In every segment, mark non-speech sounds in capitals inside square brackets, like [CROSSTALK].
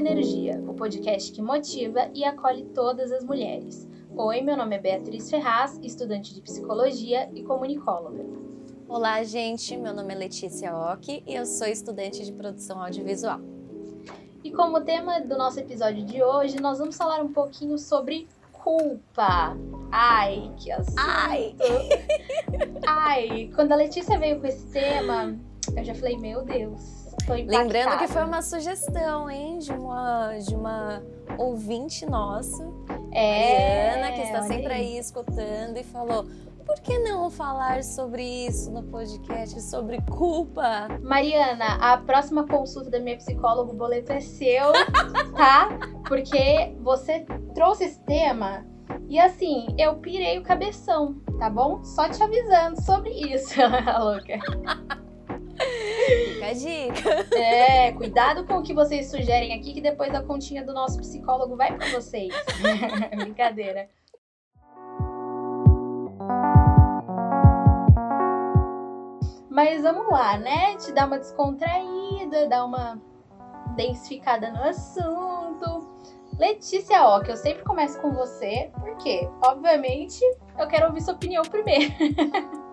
Energia, o podcast que motiva e acolhe todas as mulheres. Oi, meu nome é Beatriz Ferraz, estudante de psicologia e comunicóloga. Olá, gente, meu nome é Letícia Ock e eu sou estudante de produção audiovisual. E como tema do nosso episódio de hoje, nós vamos falar um pouquinho sobre culpa. Ai, que assunto! Ai! Ai, quando a Letícia veio com esse tema, eu já falei, meu Deus, Lembrando que foi uma sugestão, hein, de uma, de uma ouvinte nossa, é, Mariana, que está sempre aí. aí escutando e falou: por que não falar sobre isso no podcast, sobre culpa? Mariana, a próxima consulta da minha psicóloga, o boleto é seu, [LAUGHS] tá? Porque você trouxe esse tema e assim, eu pirei o cabeção, tá bom? Só te avisando sobre isso, [LAUGHS] louca. Fica a dica. É, cuidado com o que vocês sugerem aqui, que depois a continha do nosso psicólogo vai para vocês. [LAUGHS] Brincadeira. Mas vamos lá, né? Te dar uma descontraída, dar uma densificada no assunto. Letícia Ó, que eu sempre começo com você, porque, obviamente, eu quero ouvir sua opinião primeiro. [LAUGHS]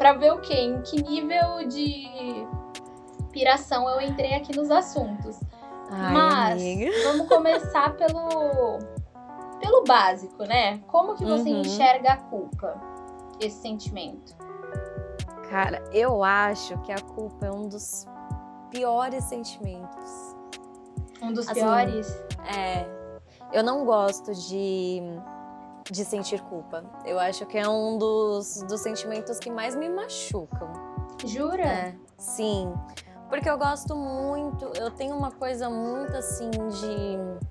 para ver o quê? Em que nível de piração eu entrei aqui nos assuntos. Ai, Mas amiga. vamos começar pelo pelo básico, né? Como que você uhum. enxerga a culpa? Esse sentimento? Cara, eu acho que a culpa é um dos piores sentimentos. Um dos assim, piores? É. Eu não gosto de de sentir culpa. Eu acho que é um dos, dos sentimentos que mais me machucam. Jura? É, sim. Porque eu gosto muito, eu tenho uma coisa muito assim de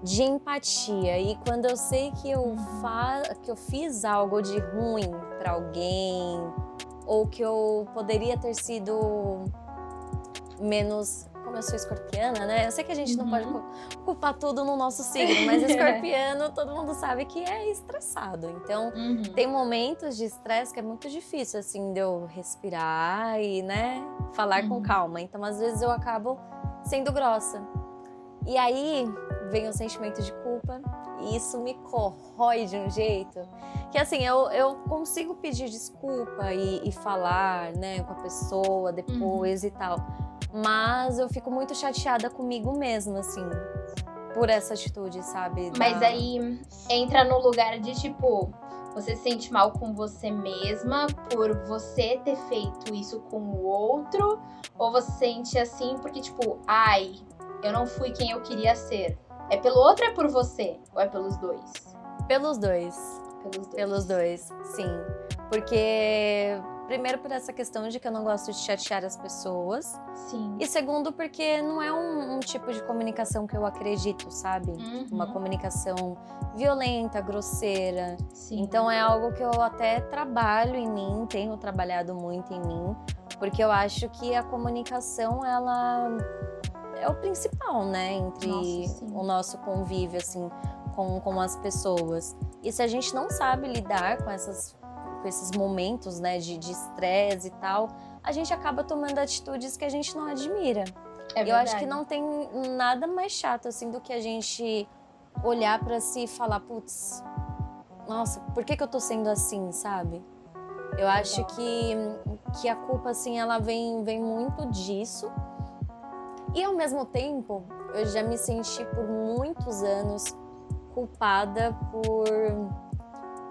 de empatia e quando eu sei que eu fa que eu fiz algo de ruim para alguém ou que eu poderia ter sido menos como eu sou escorpiana, né? Eu sei que a gente uhum. não pode uhum. culpar tudo no nosso signo, [LAUGHS] mas escorpiano todo mundo sabe que é estressado. Então, uhum. tem momentos de estresse que é muito difícil, assim, de eu respirar e, né, falar uhum. com calma. Então, às vezes eu acabo sendo grossa. E aí vem o sentimento de culpa e isso me corrói de um jeito que, assim, eu, eu consigo pedir desculpa e, e falar, né, com a pessoa depois uhum. e tal mas eu fico muito chateada comigo mesma, assim, por essa atitude, sabe? Da... Mas aí entra no lugar de tipo, você se sente mal com você mesma por você ter feito isso com o outro? Ou você sente assim porque, tipo, ai, eu não fui quem eu queria ser? É pelo outro ou é por você? Ou é pelos dois? Pelos dois. Pelos dois. Pelos dois, sim. Porque Primeiro, por essa questão de que eu não gosto de chatear as pessoas. Sim. E segundo, porque não é um, um tipo de comunicação que eu acredito, sabe? Uhum. Uma comunicação violenta, grosseira. Sim. Então é algo que eu até trabalho em mim, tenho trabalhado muito em mim, porque eu acho que a comunicação, ela é o principal, né? Entre Nossa, o nosso convívio, assim, com, com as pessoas. E se a gente não sabe lidar com essas com esses momentos né, de estresse e tal, a gente acaba tomando atitudes que a gente não admira. É eu acho que não tem nada mais chato assim do que a gente olhar para si e falar, putz, nossa, por que, que eu tô sendo assim, sabe? Eu acho que, que a culpa, assim, ela vem, vem muito disso. E ao mesmo tempo, eu já me senti por muitos anos culpada por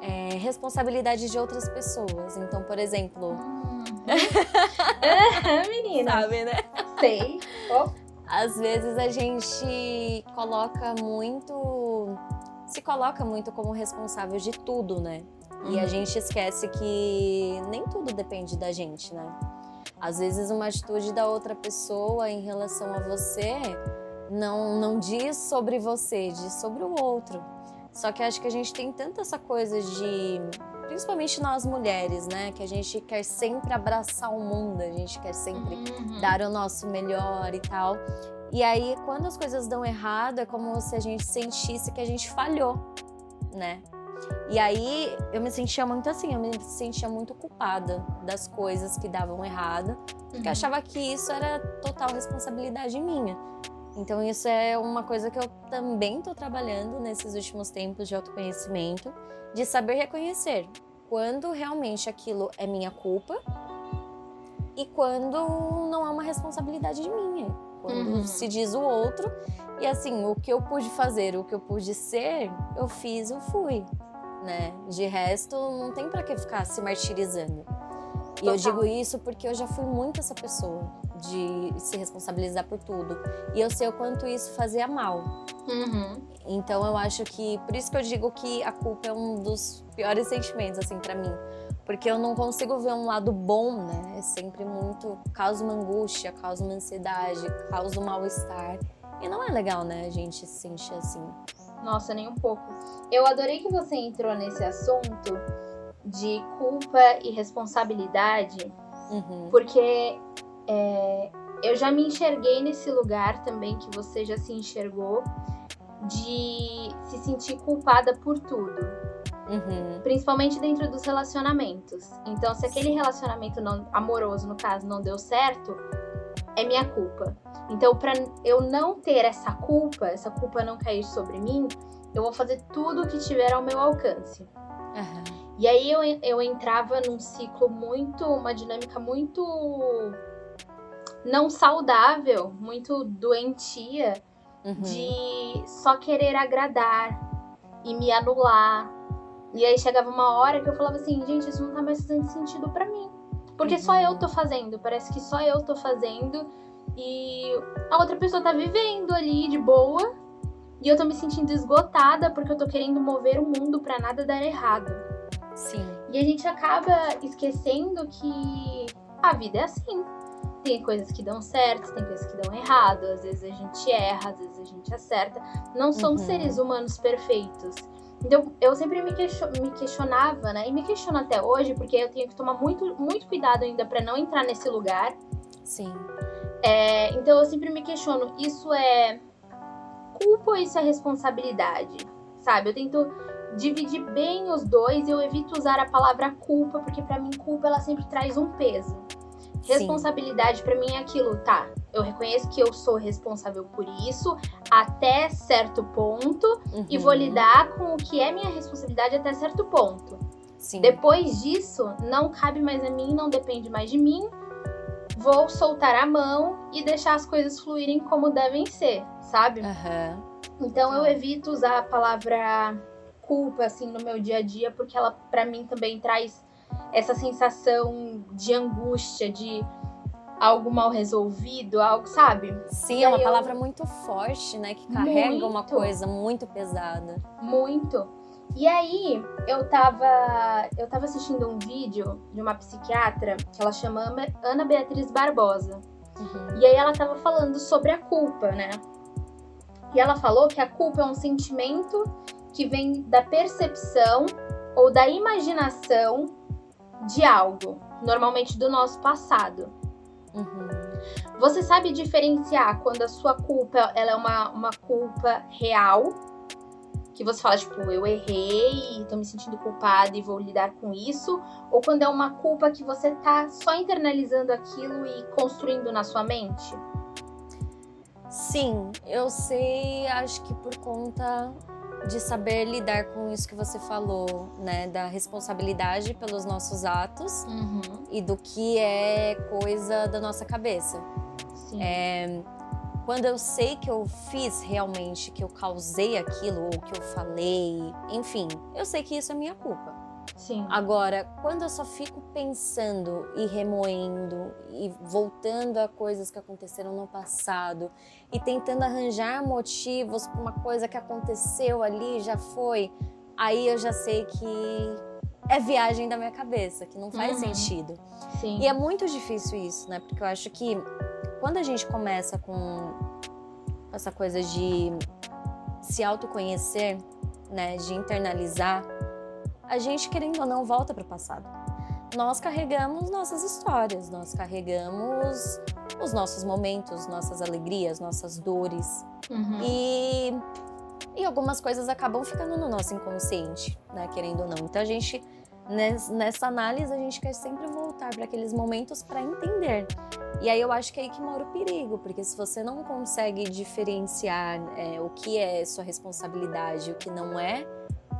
é, responsabilidade de outras pessoas. Então, por exemplo. Hum. [LAUGHS] menina. Sabe, né? Sei. Oh. Às vezes a gente coloca muito. Se coloca muito como responsável de tudo, né? Uhum. E a uhum. gente esquece que nem tudo depende da gente, né? Às vezes uma atitude da outra pessoa em relação a você não, não diz sobre você, diz sobre o outro. Só que acho que a gente tem tanta essa coisa de, principalmente nós mulheres, né, que a gente quer sempre abraçar o mundo, a gente quer sempre uhum. dar o nosso melhor e tal. E aí, quando as coisas dão errado, é como se a gente sentisse que a gente falhou, né? E aí eu me sentia muito assim, eu me sentia muito culpada das coisas que davam errado, porque uhum. achava que isso era total responsabilidade minha. Então isso é uma coisa que eu também estou trabalhando nesses últimos tempos de autoconhecimento, de saber reconhecer quando realmente aquilo é minha culpa e quando não é uma responsabilidade de minha. Quando uhum. se diz o outro e assim, o que eu pude fazer, o que eu pude ser, eu fiz, eu fui, né? De resto, não tem para que ficar se martirizando. Total. E eu digo isso porque eu já fui muito essa pessoa de se responsabilizar por tudo. E eu sei o quanto isso fazia mal. Uhum. Então eu acho que por isso que eu digo que a culpa é um dos piores sentimentos assim para mim, porque eu não consigo ver um lado bom, né? É sempre muito causa uma angústia, causa uma ansiedade, causa um mal-estar. E não é legal, né, a gente se sentir assim. Nossa, nem um pouco. Eu adorei que você entrou nesse assunto de culpa e responsabilidade, uhum. porque é, eu já me enxerguei nesse lugar também que você já se enxergou, de se sentir culpada por tudo. Uhum. Principalmente dentro dos relacionamentos. Então, se aquele relacionamento não, amoroso, no caso, não deu certo, é minha culpa. Então, para eu não ter essa culpa, essa culpa não cair sobre mim, eu vou fazer tudo o que tiver ao meu alcance. Uhum. E aí eu, eu entrava num ciclo muito, uma dinâmica muito não saudável, muito doentia, uhum. de só querer agradar e me anular. E aí chegava uma hora que eu falava assim, gente, isso não tá mais fazendo sentido para mim. Porque só eu tô fazendo, parece que só eu tô fazendo e a outra pessoa tá vivendo ali de boa e eu tô me sentindo esgotada porque eu tô querendo mover o mundo para nada dar errado. Sim. E a gente acaba esquecendo que a vida é assim. Tem coisas que dão certo, tem coisas que dão errado, às vezes a gente erra, às vezes a gente acerta. Não somos uhum. seres humanos perfeitos. Então, eu sempre me, me questionava, né? E me questiono até hoje, porque eu tenho que tomar muito, muito cuidado ainda para não entrar nesse lugar. Sim. É, então, eu sempre me questiono: isso é culpa ou isso é responsabilidade? Sabe? Eu tento dividir bem os dois e eu evito usar a palavra culpa, porque para mim, culpa ela sempre traz um peso. Responsabilidade para mim é aquilo, tá? Eu reconheço que eu sou responsável por isso até certo ponto uhum. e vou uhum. lidar com o que é minha responsabilidade até certo ponto. Sim. Depois disso, não cabe mais a mim, não depende mais de mim. Vou soltar a mão e deixar as coisas fluírem como devem ser, sabe? Uhum. Então eu evito usar a palavra culpa assim no meu dia a dia porque ela para mim também traz essa sensação de angústia, de algo mal resolvido, algo, sabe? Sim, é uma eu... palavra muito forte, né? Que carrega muito, uma coisa muito pesada. Muito. E aí, eu tava, eu tava assistindo um vídeo de uma psiquiatra que ela chama Ana Beatriz Barbosa. Uhum. E aí ela tava falando sobre a culpa, né? E ela falou que a culpa é um sentimento que vem da percepção ou da imaginação de algo, normalmente do nosso passado. Uhum. Você sabe diferenciar quando a sua culpa ela é uma, uma culpa real, que você fala, tipo, eu errei, tô me sentindo culpada e vou lidar com isso, ou quando é uma culpa que você tá só internalizando aquilo e construindo na sua mente? Sim, eu sei, acho que por conta de saber lidar com isso que você falou, né? Da responsabilidade pelos nossos atos uhum. e do que é coisa da nossa cabeça. Sim. É, quando eu sei que eu fiz realmente, que eu causei aquilo, ou que eu falei, enfim, eu sei que isso é minha culpa. Sim. Agora, quando eu só fico pensando e remoendo e voltando a coisas que aconteceram no passado e tentando arranjar motivos para uma coisa que aconteceu ali, já foi, aí eu já sei que é viagem da minha cabeça, que não faz uhum. sentido. Sim. E é muito difícil isso, né? Porque eu acho que quando a gente começa com essa coisa de se autoconhecer, né, de internalizar a gente, querendo ou não, volta para o passado. Nós carregamos nossas histórias, nós carregamos os nossos momentos, nossas alegrias, nossas dores. Uhum. E, e algumas coisas acabam ficando no nosso inconsciente, né? Querendo ou não. Então a gente, nessa análise, a gente quer sempre voltar para aqueles momentos para entender E aí eu acho que é aí que mora o perigo, porque se você não consegue diferenciar é, o que é sua responsabilidade e o que não é,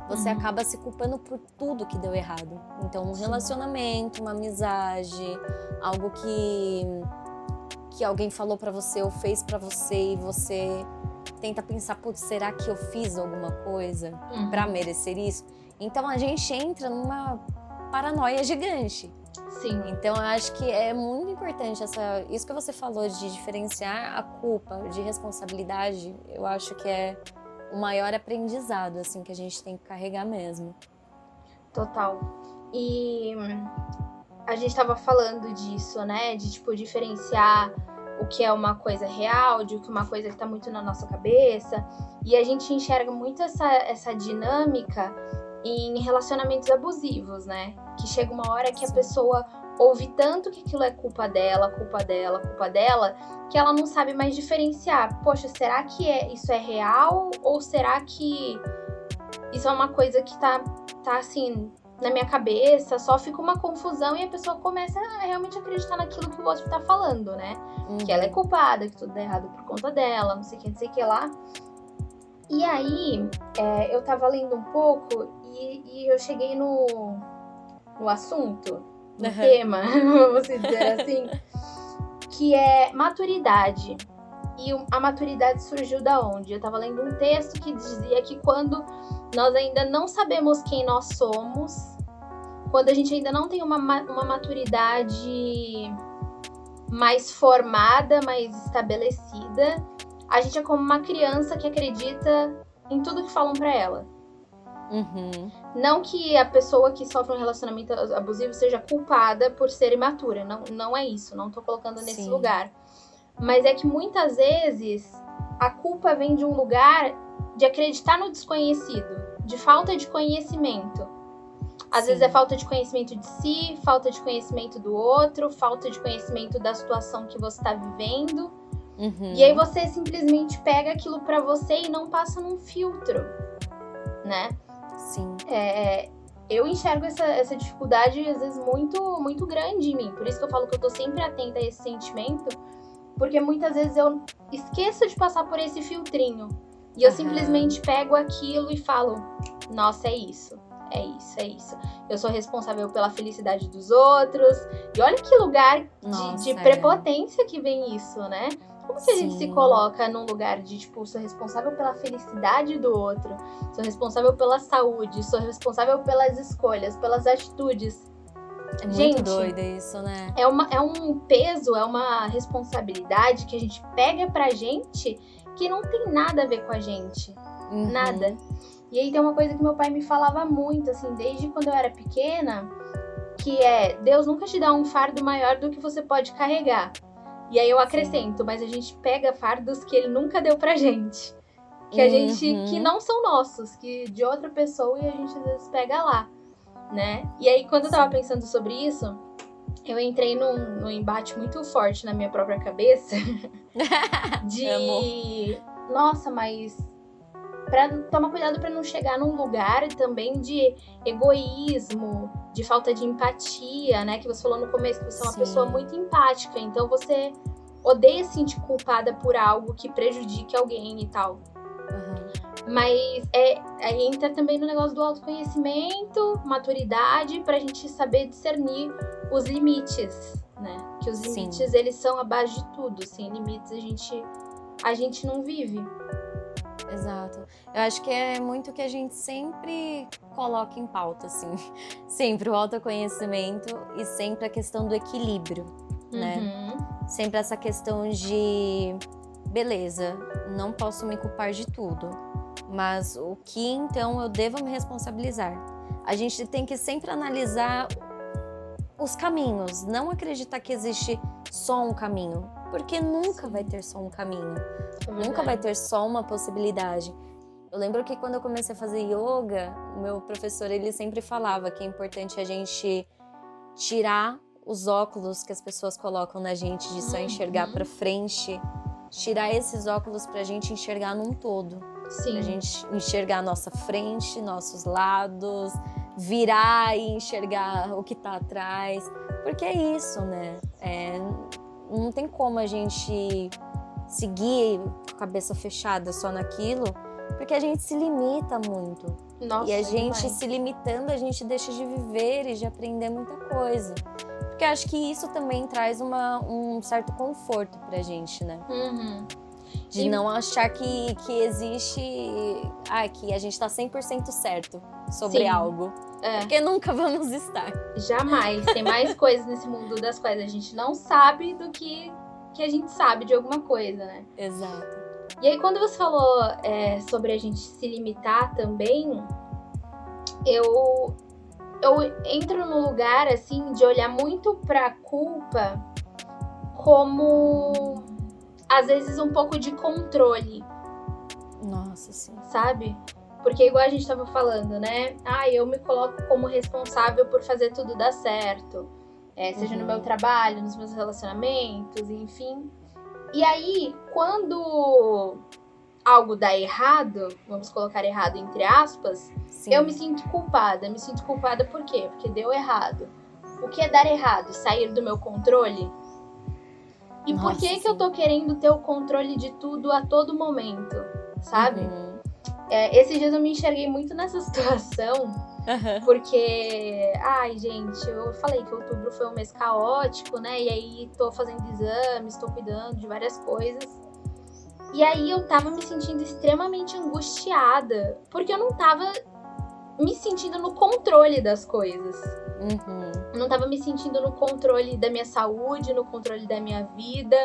você uhum. acaba se culpando por tudo que deu errado. Então, um relacionamento, uma amizade, algo que que alguém falou para você ou fez para você e você tenta pensar, putz, será que eu fiz alguma coisa uhum. para merecer isso? Então a gente entra numa paranoia gigante. Sim. Então eu acho que é muito importante essa, isso que você falou de diferenciar a culpa de responsabilidade. Eu acho que é o maior aprendizado assim que a gente tem que carregar mesmo. Total. E a gente estava falando disso, né? De tipo diferenciar o que é uma coisa real, de que uma coisa que está muito na nossa cabeça. E a gente enxerga muito essa, essa dinâmica em relacionamentos abusivos, né? Que chega uma hora que a pessoa ouve tanto que aquilo é culpa dela, culpa dela, culpa dela, que ela não sabe mais diferenciar. Poxa, será que é, isso é real ou será que isso é uma coisa que tá, tá assim na minha cabeça, só fica uma confusão e a pessoa começa a realmente acreditar naquilo que o outro tá falando, né? Uhum. Que ela é culpada, que tudo é errado por conta dela, não sei o que, não sei o que lá. E aí, é, eu tava lendo um pouco e, e eu cheguei no, no assunto, no uhum. tema, [LAUGHS] vamos dizer assim, que é maturidade. E a maturidade surgiu da onde? Eu tava lendo um texto que dizia que quando nós ainda não sabemos quem nós somos, quando a gente ainda não tem uma, uma maturidade mais formada, mais estabelecida, a gente é como uma criança que acredita em tudo que falam para ela. Uhum. Não que a pessoa que sofre um relacionamento abusivo seja culpada por ser imatura. Não, não é isso. Não tô colocando nesse Sim. lugar. Mas é que muitas vezes a culpa vem de um lugar de acreditar no desconhecido, de falta de conhecimento. Às Sim. vezes é falta de conhecimento de si, falta de conhecimento do outro, falta de conhecimento da situação que você está vivendo. Uhum. E aí você simplesmente pega aquilo para você e não passa num filtro, né? Sim. É, eu enxergo essa, essa dificuldade às vezes muito muito grande em mim. Por isso que eu falo que eu tô sempre atenta a esse sentimento, porque muitas vezes eu esqueço de passar por esse filtrinho. E eu uhum. simplesmente pego aquilo e falo: "Nossa, é isso. É isso, é isso. Eu sou responsável pela felicidade dos outros. E olha que lugar de, Nossa, de é. prepotência é. que vem isso, né? Como que a gente se coloca num lugar de, tipo, sou responsável pela felicidade do outro, sou responsável pela saúde, sou responsável pelas escolhas, pelas atitudes. É muito gente, doido isso, né? É, uma, é um peso, é uma responsabilidade que a gente pega pra gente que não tem nada a ver com a gente. Uhum. Nada. E aí tem uma coisa que meu pai me falava muito, assim, desde quando eu era pequena, que é Deus nunca te dá um fardo maior do que você pode carregar. E aí eu acrescento, mas a gente pega fardos que ele nunca deu pra gente. Que a uhum. gente. que não são nossos, que de outra pessoa e a gente às vezes pega lá, né? E aí, quando eu tava pensando sobre isso, eu entrei num, num embate muito forte na minha própria cabeça [LAUGHS] de. Nossa, mas para tomar cuidado para não chegar num lugar também de egoísmo, de falta de empatia, né? Que você falou no começo que você é uma Sim. pessoa muito empática, então você odeia se sentir culpada por algo que prejudique alguém e tal. Uhum. Mas é, aí entra também no negócio do autoconhecimento, maturidade, pra gente saber discernir os limites, né? Que os limites, Sim. eles são a base de tudo. Sem limites, a gente, a gente não vive. Exato. Eu acho que é muito que a gente sempre coloca em pauta, assim. [LAUGHS] Sempre o autoconhecimento e sempre a questão do equilíbrio, né? Uhum. Sempre essa questão de beleza, não posso me culpar de tudo, mas o que então eu devo me responsabilizar? A gente tem que sempre analisar os caminhos, não acreditar que existe só um caminho, porque nunca vai ter só um caminho, é nunca vai ter só uma possibilidade. Eu lembro que quando eu comecei a fazer yoga, o meu professor ele sempre falava que é importante a gente tirar os óculos que as pessoas colocam na gente de só enxergar para uhum. frente, tirar esses óculos para a gente enxergar num todo. Sim. Pra gente enxergar a nossa frente, nossos lados, virar e enxergar o que tá atrás. Porque é isso, né? É, não tem como a gente seguir com a cabeça fechada só naquilo, porque a gente se limita muito. Nossa, e a gente demais. se limitando, a gente deixa de viver e de aprender muita coisa. Porque eu acho que isso também traz uma, um certo conforto pra gente, né? Uhum. De E- não achar que, que existe. Ah, que a gente tá 100% certo sobre Sim. algo. É. Porque nunca vamos estar. Jamais. Tem mais [LAUGHS] coisas nesse mundo das quais a gente não sabe do que, que a gente sabe de alguma coisa, né? Exato. E aí, quando você falou é, sobre a gente se limitar também, eu, eu entro no lugar, assim, de olhar muito pra culpa como, às vezes, um pouco de controle, Nossa, sim. sabe? Porque, igual a gente tava falando, né? Ah, eu me coloco como responsável por fazer tudo dar certo. É, seja no Uhum. meu trabalho, nos meus relacionamentos, enfim. E aí, quando algo dá errado, vamos colocar errado entre aspas, sim. eu me sinto culpada. Me sinto culpada por quê? Porque deu errado. O que é dar errado? Sair do meu controle? E por Nossa, que, que eu sim. tô querendo ter o controle de tudo a todo momento? Sabe? Uhum. É, esses dias eu me enxerguei muito nessa [LAUGHS] situação, porque, ai, gente, eu falei que outubro foi um mês caótico, né? E aí tô fazendo exames, tô cuidando de várias coisas. E aí eu tava me sentindo extremamente angustiada, porque eu não tava me sentindo no controle das coisas. Uhum. Eu não tava me sentindo no controle da minha saúde, no controle da minha vida,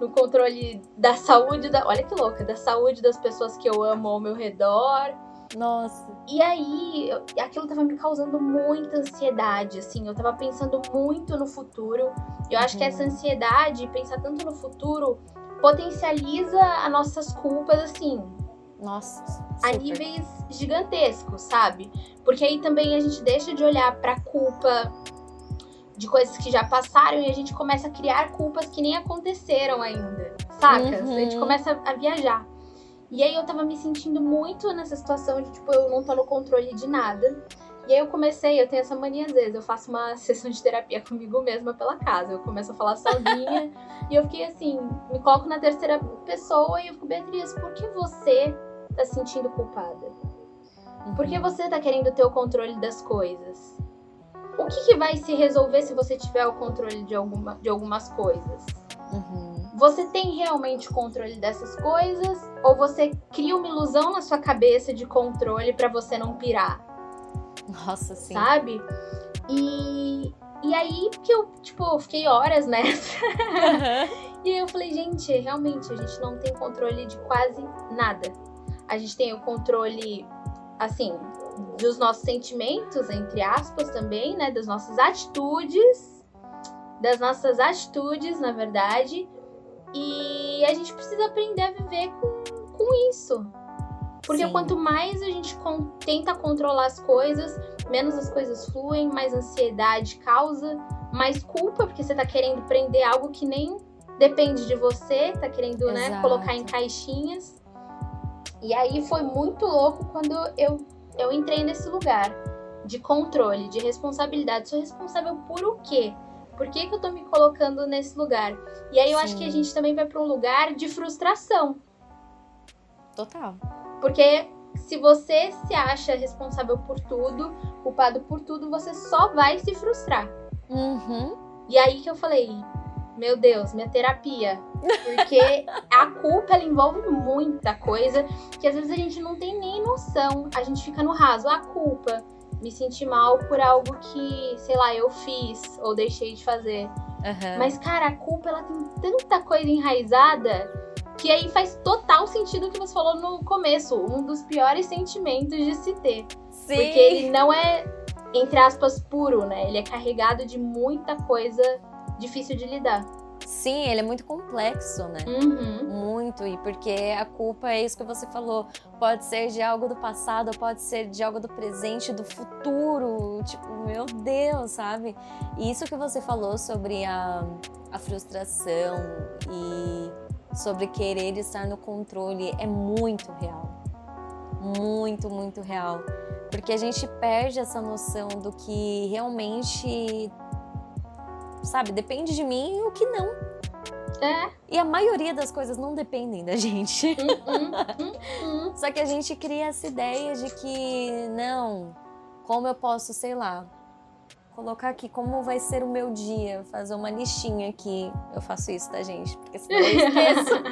no controle da saúde da. Olha que louca, da saúde das pessoas que eu amo ao meu redor. Nossa. E aí, eu- aquilo tava me causando muita ansiedade, assim, eu tava pensando muito no futuro. Eu acho que Uhum. essa ansiedade, pensar tanto no futuro, potencializa as nossas culpas, assim, Nossa. a níveis gigantescos, sabe? Porque aí também a gente deixa de olhar pra culpa de coisas que já passaram e a gente começa a criar culpas que nem aconteceram ainda, saca? Uhum. A gente começa a viajar. E aí eu tava me sentindo muito nessa situação de tipo, eu não tô no controle de nada. E aí eu comecei, eu tenho essa mania às vezes, eu faço uma [LAUGHS] sessão de terapia comigo mesma pela casa. Eu começo a falar sozinha [LAUGHS] e eu fiquei assim, me coloco na terceira pessoa e eu fico, Beatriz, por que você tá se sentindo culpada? Por que Uhum. você tá querendo ter o controle das coisas? O que, que vai se resolver se você tiver o controle de, alguma, de algumas coisas? Uhum. Você tem realmente o controle dessas coisas? Ou você cria uma ilusão na sua cabeça de controle pra você não pirar, Nossa, sim. sabe? E, e aí que eu, tipo, fiquei horas nessa. [LAUGHS] E aí eu falei, gente, realmente a gente não tem controle de quase nada. A gente tem o controle, assim, dos nossos sentimentos, entre aspas, também, né? Das nossas atitudes. Das nossas atitudes, na verdade. E a gente precisa aprender a viver com, com isso. Porque Sim. quanto mais a gente con- tenta controlar as coisas, menos as coisas fluem, mais ansiedade causa, mais culpa, porque você tá querendo prender algo que nem depende de você, tá querendo, né, Exato. colocar em caixinhas. E aí foi muito louco quando eu, eu entrei nesse lugar de controle, de responsabilidade. Sou responsável por o quê? Por que, que eu tô me colocando nesse lugar? E aí eu acho que a Sim. gente também vai pra um lugar de frustração. Total. Porque se você se acha responsável por tudo, culpado por tudo, você só vai se frustrar. Uhum. E aí que eu falei, meu Deus, minha terapia. Porque a culpa ela envolve muita coisa que às vezes a gente não tem nem noção. A gente fica no raso, a culpa. Me senti mal por algo que, sei lá, eu fiz ou deixei de fazer. Aham. Mas, cara, a culpa ela tem tanta coisa enraizada que aí faz total sentido o que você falou no começo. Um dos piores sentimentos de se ter. Sim. Porque ele não é, entre aspas, puro, né? Ele é carregado de muita coisa difícil de lidar. Sim, ele é muito complexo, né? Uhum. Muito, e porque a culpa é isso que você falou. Pode ser de algo do passado, pode ser de algo do presente, do futuro. Tipo, meu Deus, sabe? E isso que você falou sobre a, a frustração e sobre querer estar no controle é muito real. Muito, muito real. Porque a gente perde essa noção do que realmente, sabe, depende de mim e o que não. É. E a maioria das coisas não dependem da gente. Hum, hum, [LAUGHS] Só que a gente cria essa ideia de que, não, como eu posso, sei lá, colocar aqui como vai ser o meu dia, fazer uma listinha aqui. Eu faço isso, tá, gente? Porque senão eu esqueço.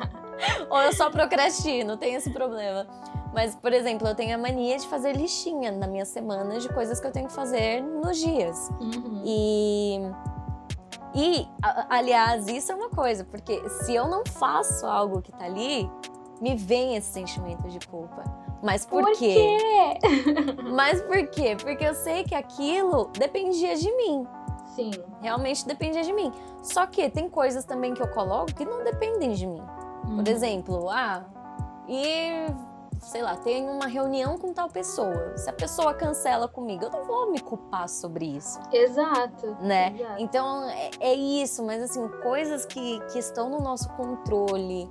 [LAUGHS] Ou eu só procrastino, tem esse problema. Mas, por exemplo, eu tenho a mania de fazer listinha na minha semana de coisas que eu tenho que fazer nos dias. Uhum. E. E, aliás, isso é uma coisa, porque se eu não faço algo que tá ali, me vem esse sentimento de culpa. Mas por, Por quê? [LAUGHS] Mas por quê? Porque eu sei que aquilo dependia de mim. Sim. Realmente dependia de mim. Só que tem coisas também que eu coloco que não dependem de mim. Uhum. Por exemplo, ah, e sei lá, tem uma reunião com tal pessoa. Se a pessoa cancela comigo, eu não vou me culpar sobre isso, Exato. né? Exato. Então é, é isso, mas assim, coisas que, que estão no nosso controle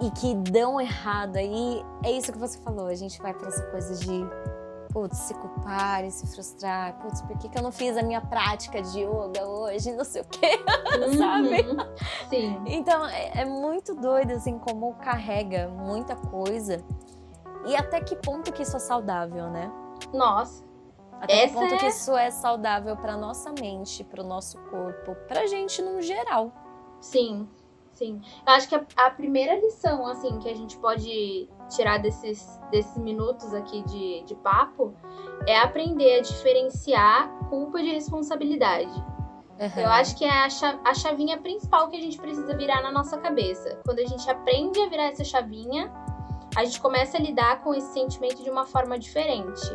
e que dão errado aí, é isso que você falou. A gente vai para essa coisa de putz, se culpar e se frustrar. Putz, por que, que eu não fiz a minha prática de yoga hoje? Não sei o quê. [LAUGHS] sabe? Uhum. Sim. Então é, é muito doido assim como carrega muita coisa e até que ponto que isso é saudável, né? Nossa. Até que ponto é- que isso é saudável para nossa mente, para o nosso corpo, pra gente no geral. Sim. Sim. Eu acho que a, a primeira lição, assim, que a gente pode tirar desses, desses minutos aqui de, de papo é aprender a diferenciar culpa de responsabilidade. Eu acho que é a, cha- a chavinha principal que a gente precisa virar na nossa cabeça. Quando a gente aprende a virar essa chavinha, a gente começa a lidar com esse sentimento de uma forma diferente.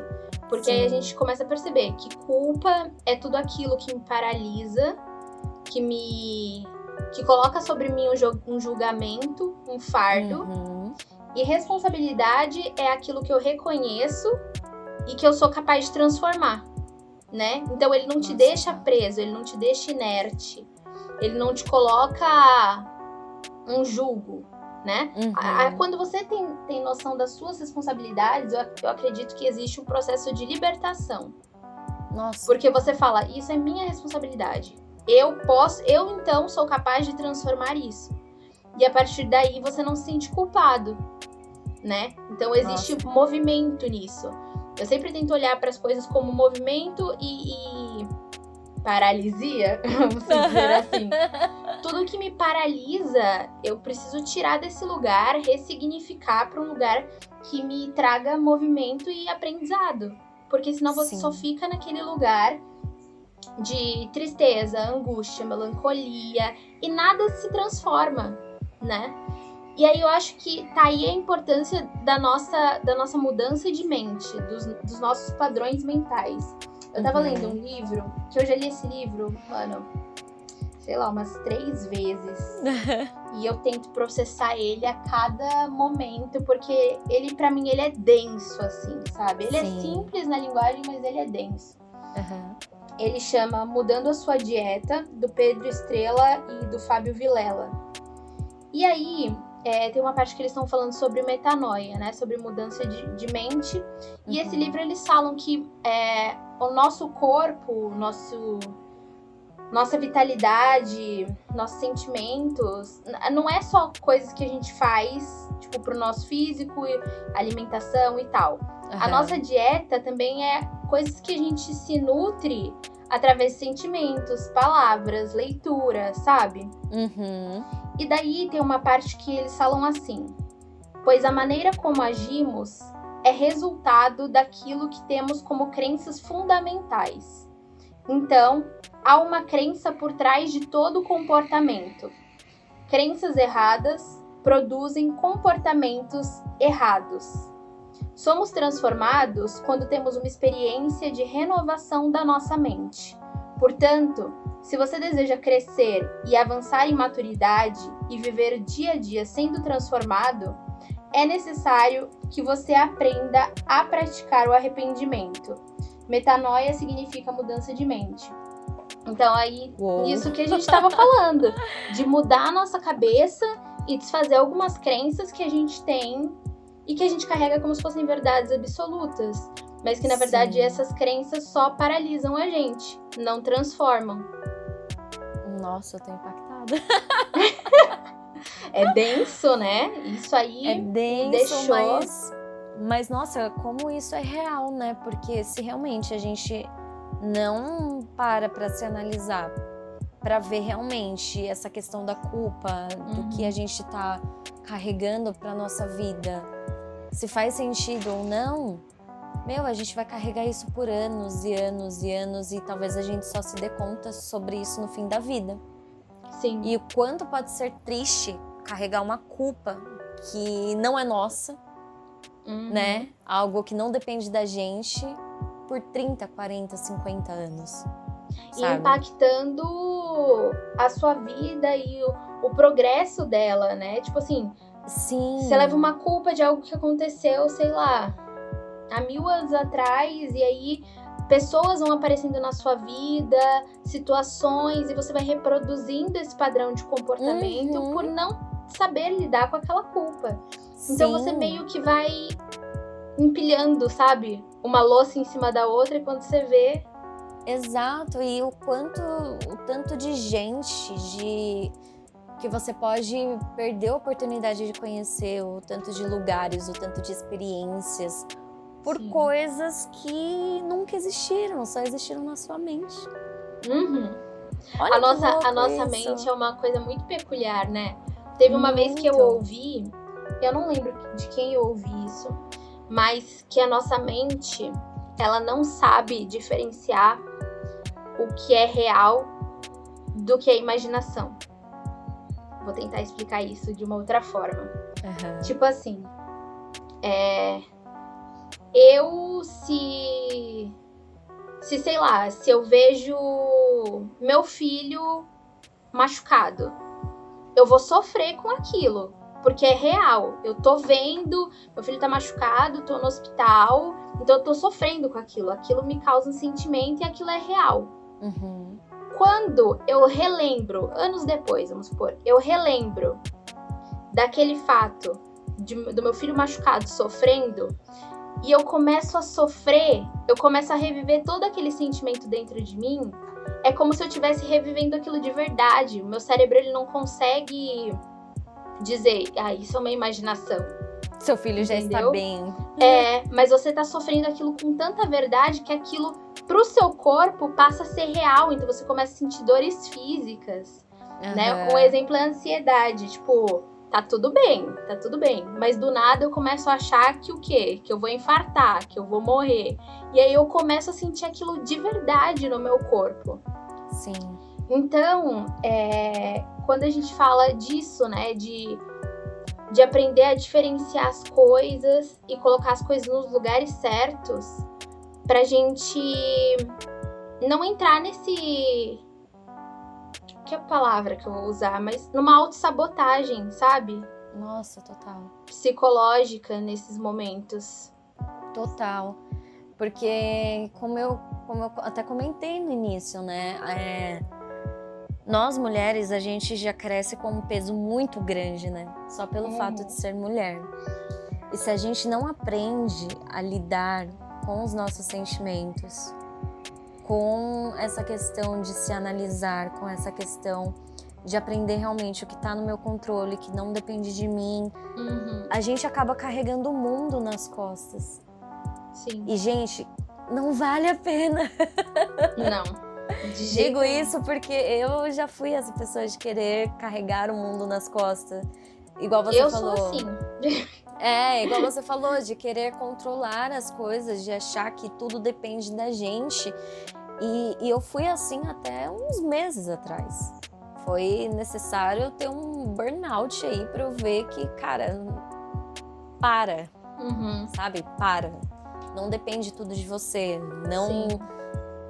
Porque aí a Sim. gente começa a perceber que culpa é tudo aquilo que me paralisa, que me. que coloca sobre mim um, ju- um julgamento, um fardo. Uhum. E responsabilidade é aquilo que eu reconheço e que eu sou capaz de transformar, né? Então ele não te Nossa. deixa preso, ele não te deixa inerte, ele não te coloca um julgo, né? Uhum. A- Quando você tem, tem noção das suas responsabilidades, eu, eu acredito que existe um processo de libertação. Nossa. Porque você fala, isso é minha responsabilidade. Eu posso, eu então sou capaz de transformar isso. E a partir daí você não se sente culpado, né? Então existe movimento nisso. Eu sempre tento olhar para as coisas como movimento e, e paralisia, [LAUGHS] vamos dizer [LAUGHS] assim. Tudo que me paralisa, eu preciso tirar desse lugar, ressignificar para um lugar que me traga movimento e aprendizado. Porque senão você Sim. só fica naquele lugar de tristeza, angústia, melancolia e nada se transforma, né? E aí eu acho que tá aí a importância da nossa, da nossa mudança de mente, dos, dos nossos padrões mentais. Eu tava Uhum. lendo um livro, que eu já li esse livro, mano, sei lá, umas três vezes. [LAUGHS] E eu tento processar ele a cada momento, porque ele, pra mim, ele é denso, assim, sabe? Ele é Sim. simples na linguagem, mas ele é denso. Uhum. Ele chama Mudando a Sua Dieta, do Pedro Estrela e do Fábio Vilela. E aí, é, tem uma parte que eles estão falando sobre metanoia, né? Sobre mudança de, de mente. E esse Uhum. livro eles falam que é, o nosso corpo, nosso, nossa vitalidade, nossos sentimentos, não é só coisas que a gente faz, tipo, pro nosso físico, alimentação e tal. A Uhum. nossa dieta também é coisas que a gente se nutre através de sentimentos, palavras, leitura, sabe? Uhum. E daí tem uma parte que eles falam assim: pois a maneira como agimos é resultado daquilo que temos como crenças fundamentais. Então, há uma crença por trás de todo comportamento. Crenças erradas produzem comportamentos errados. Somos transformados quando temos uma experiência de renovação da nossa mente. Portanto, se você deseja crescer e avançar em maturidade e viver dia a dia sendo transformado, é necessário que você aprenda a praticar o arrependimento. Metanoia significa mudança de mente. Então aí, Uou. isso que a gente estava falando, de mudar a nossa cabeça e desfazer algumas crenças que a gente tem e que a gente carrega como se fossem verdades absolutas, mas que na verdade Sim. essas crenças só paralisam a gente, não transformam. Nossa, eu tô impactada. é denso, né? Isso aí é denso, deixou... mas, mas nossa, como isso é real, né? Porque se realmente a gente não para para se analisar, para ver realmente essa questão da culpa, uhum. do que a uhum. gente está carregando para nossa vida, se faz sentido ou não, meu, a gente vai carregar isso por anos e anos e anos e talvez a gente só se dê conta sobre isso no fim da vida. Sim. E o quanto pode ser triste carregar uma culpa que não é nossa, uhum. né? Algo que não depende da gente por 30, 40, 50 anos e impactando a sua vida e o, o, progresso dela, né? Tipo assim, Sim. você leva uma culpa de algo que aconteceu, sei lá, há mil anos atrás, e aí pessoas vão aparecendo na sua vida, situações, e você vai reproduzindo esse padrão de comportamento uhum. por não saber lidar com aquela culpa. Sim. Então você meio que vai empilhando, sabe? Uma louça em cima da outra, e quando você vê, Exato, e o quanto, o tanto de gente, de que você pode perder a oportunidade de conhecer, o tanto de lugares, o tanto de experiências, por Sim. coisas que nunca existiram, só existiram na sua mente. Uhum. a nossa, a nossa isso. mente é uma coisa muito peculiar, né? Teve uma muito. vez que eu ouvi, eu não lembro de quem eu ouvi isso, mas que a nossa mente, ela não sabe diferenciar o que é real do que é imaginação. Vou tentar explicar isso de uma outra forma. Uhum. Tipo assim, é, eu se se sei lá, se eu vejo meu filho machucado, eu vou sofrer com aquilo, porque é real. Eu tô vendo, meu filho tá machucado, tô no hospital, então eu tô sofrendo com aquilo. Aquilo me causa um sentimento e aquilo é real. Uhum. Quando eu relembro, anos depois, vamos supor, eu relembro daquele fato de, do meu filho machucado sofrendo e eu começo a sofrer, eu começo a reviver todo aquele sentimento dentro de mim, é como se eu estivesse revivendo aquilo de verdade. O meu cérebro ele não consegue dizer, ah, isso é uma imaginação. Seu filho já está bem. É, mas você está sofrendo aquilo com tanta verdade que aquilo pro seu corpo passa a ser real, então você começa a sentir dores físicas, uhum. né? Um exemplo é a ansiedade, tipo, tá tudo bem, tá tudo bem, mas do nada eu começo a achar que o quê? Que eu vou infartar, que eu vou morrer. E aí eu começo a sentir aquilo de verdade no meu corpo. Sim. Então, é, quando a gente fala disso, né, de, de aprender a diferenciar as coisas e colocar as coisas nos lugares certos, pra gente não entrar nesse. Que é a palavra que eu vou usar? Mas numa autossabotagem, sabe? Nossa, total. Psicológica nesses momentos. Total. Porque, como eu, como eu até comentei no início, né? É, nós mulheres, a gente já cresce com um peso muito grande, né? Só pelo uhum. fato de ser mulher. E se a gente não aprende a lidar com os nossos sentimentos, com essa questão de se analisar, com essa questão de aprender realmente o que está no meu controle, que não depende de mim, uhum. a gente acaba carregando o mundo nas costas. Sim. E, gente, não vale a pena. Não. Digo isso porque eu já fui essa pessoa de querer carregar o mundo nas costas. Igual você eu falou. Eu sou assim. É, igual você falou, de querer controlar as coisas, de achar que tudo depende da gente. E, e eu fui assim até uns meses atrás. Foi necessário ter um burnout aí para eu ver que, cara, para. Uhum. Sabe? Para. Não depende tudo de você. Não. Sim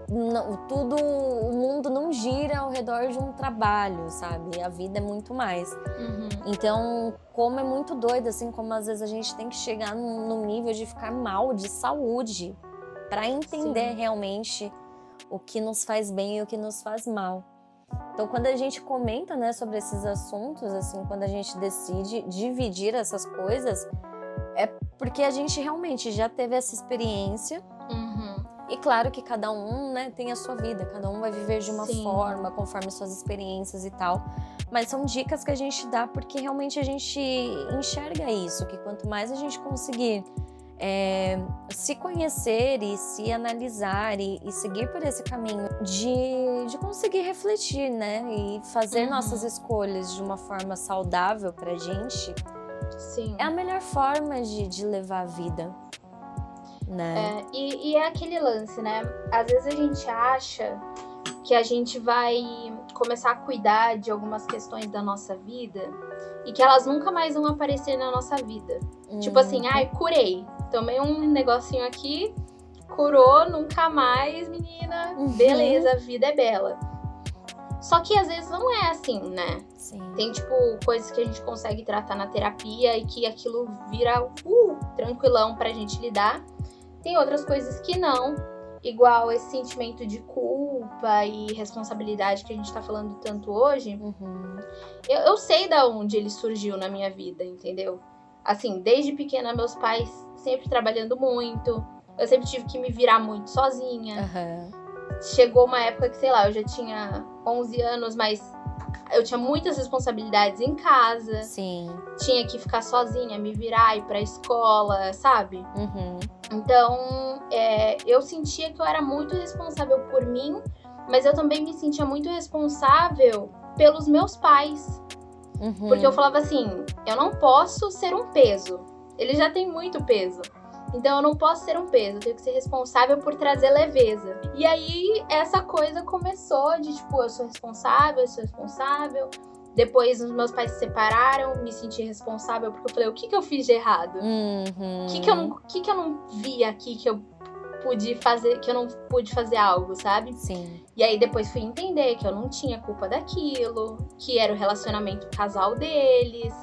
não, tudo, o mundo não gira ao redor de um trabalho, sabe? A vida é muito mais. Uhum. Então, como é muito doido, assim, como às vezes a gente tem que chegar no, nível de ficar mal de saúde para entender Sim. realmente o que nos faz bem e o que nos faz mal. Então, quando a gente comenta, né, sobre esses assuntos, assim, quando a gente decide dividir essas coisas, é porque a gente realmente já teve essa experiência. E claro que cada um, né, tem a sua vida, cada um vai viver de uma Sim. forma, conforme suas experiências e tal. Mas são dicas que a gente dá porque realmente a gente enxerga isso, que quanto mais a gente conseguir é, se conhecer e se analisar e, e seguir por esse caminho de, de conseguir refletir, né? E fazer Uhum. nossas escolhas de uma forma saudável pra gente, Sim. é a melhor forma de, de levar a vida, né? É, e, e é aquele lance, né? Às vezes a gente acha que a gente vai começar a cuidar de algumas questões da nossa vida e que elas nunca mais vão aparecer na nossa vida. Tipo assim, Uhum. ai, curei. Tomei um negocinho aqui, curou, nunca mais, menina. Uhum. Beleza, a vida é bela. Só que às vezes não é assim, né? Sim. Tem, tipo, coisas que a gente consegue tratar na terapia e que aquilo vira uh, tranquilão pra gente lidar. Tem outras coisas que não. Igual esse sentimento de culpa e responsabilidade que a gente tá falando tanto hoje. Uhum. Eu, eu sei da onde ele surgiu na minha vida, entendeu? Assim, desde pequena, meus pais sempre trabalhando muito. Eu sempre tive que me virar muito sozinha Aham. chegou uma época que, sei lá, eu já tinha 11 anos, mas eu tinha muitas responsabilidades em casa, Sim. tinha que ficar sozinha, me virar, ir pra escola, sabe? Uhum. Então, é, eu sentia que eu era muito responsável por mim, mas eu também me sentia muito responsável pelos meus pais. Uhum. Porque eu falava assim, eu não posso ser um peso. Ele já tem muito peso. Então eu não posso ser um peso, eu tenho que ser responsável por trazer leveza. E aí essa coisa começou de tipo, eu sou responsável, eu sou responsável. Depois os meus pais se separaram, me senti responsável porque eu falei, o que que eu fiz de errado? Uhum. O que que eu não, o que que eu não vi aqui que eu pude fazer, que eu não pude fazer algo, sabe? Sim. E aí depois fui entender que eu não tinha culpa daquilo, que era o relacionamento casal deles.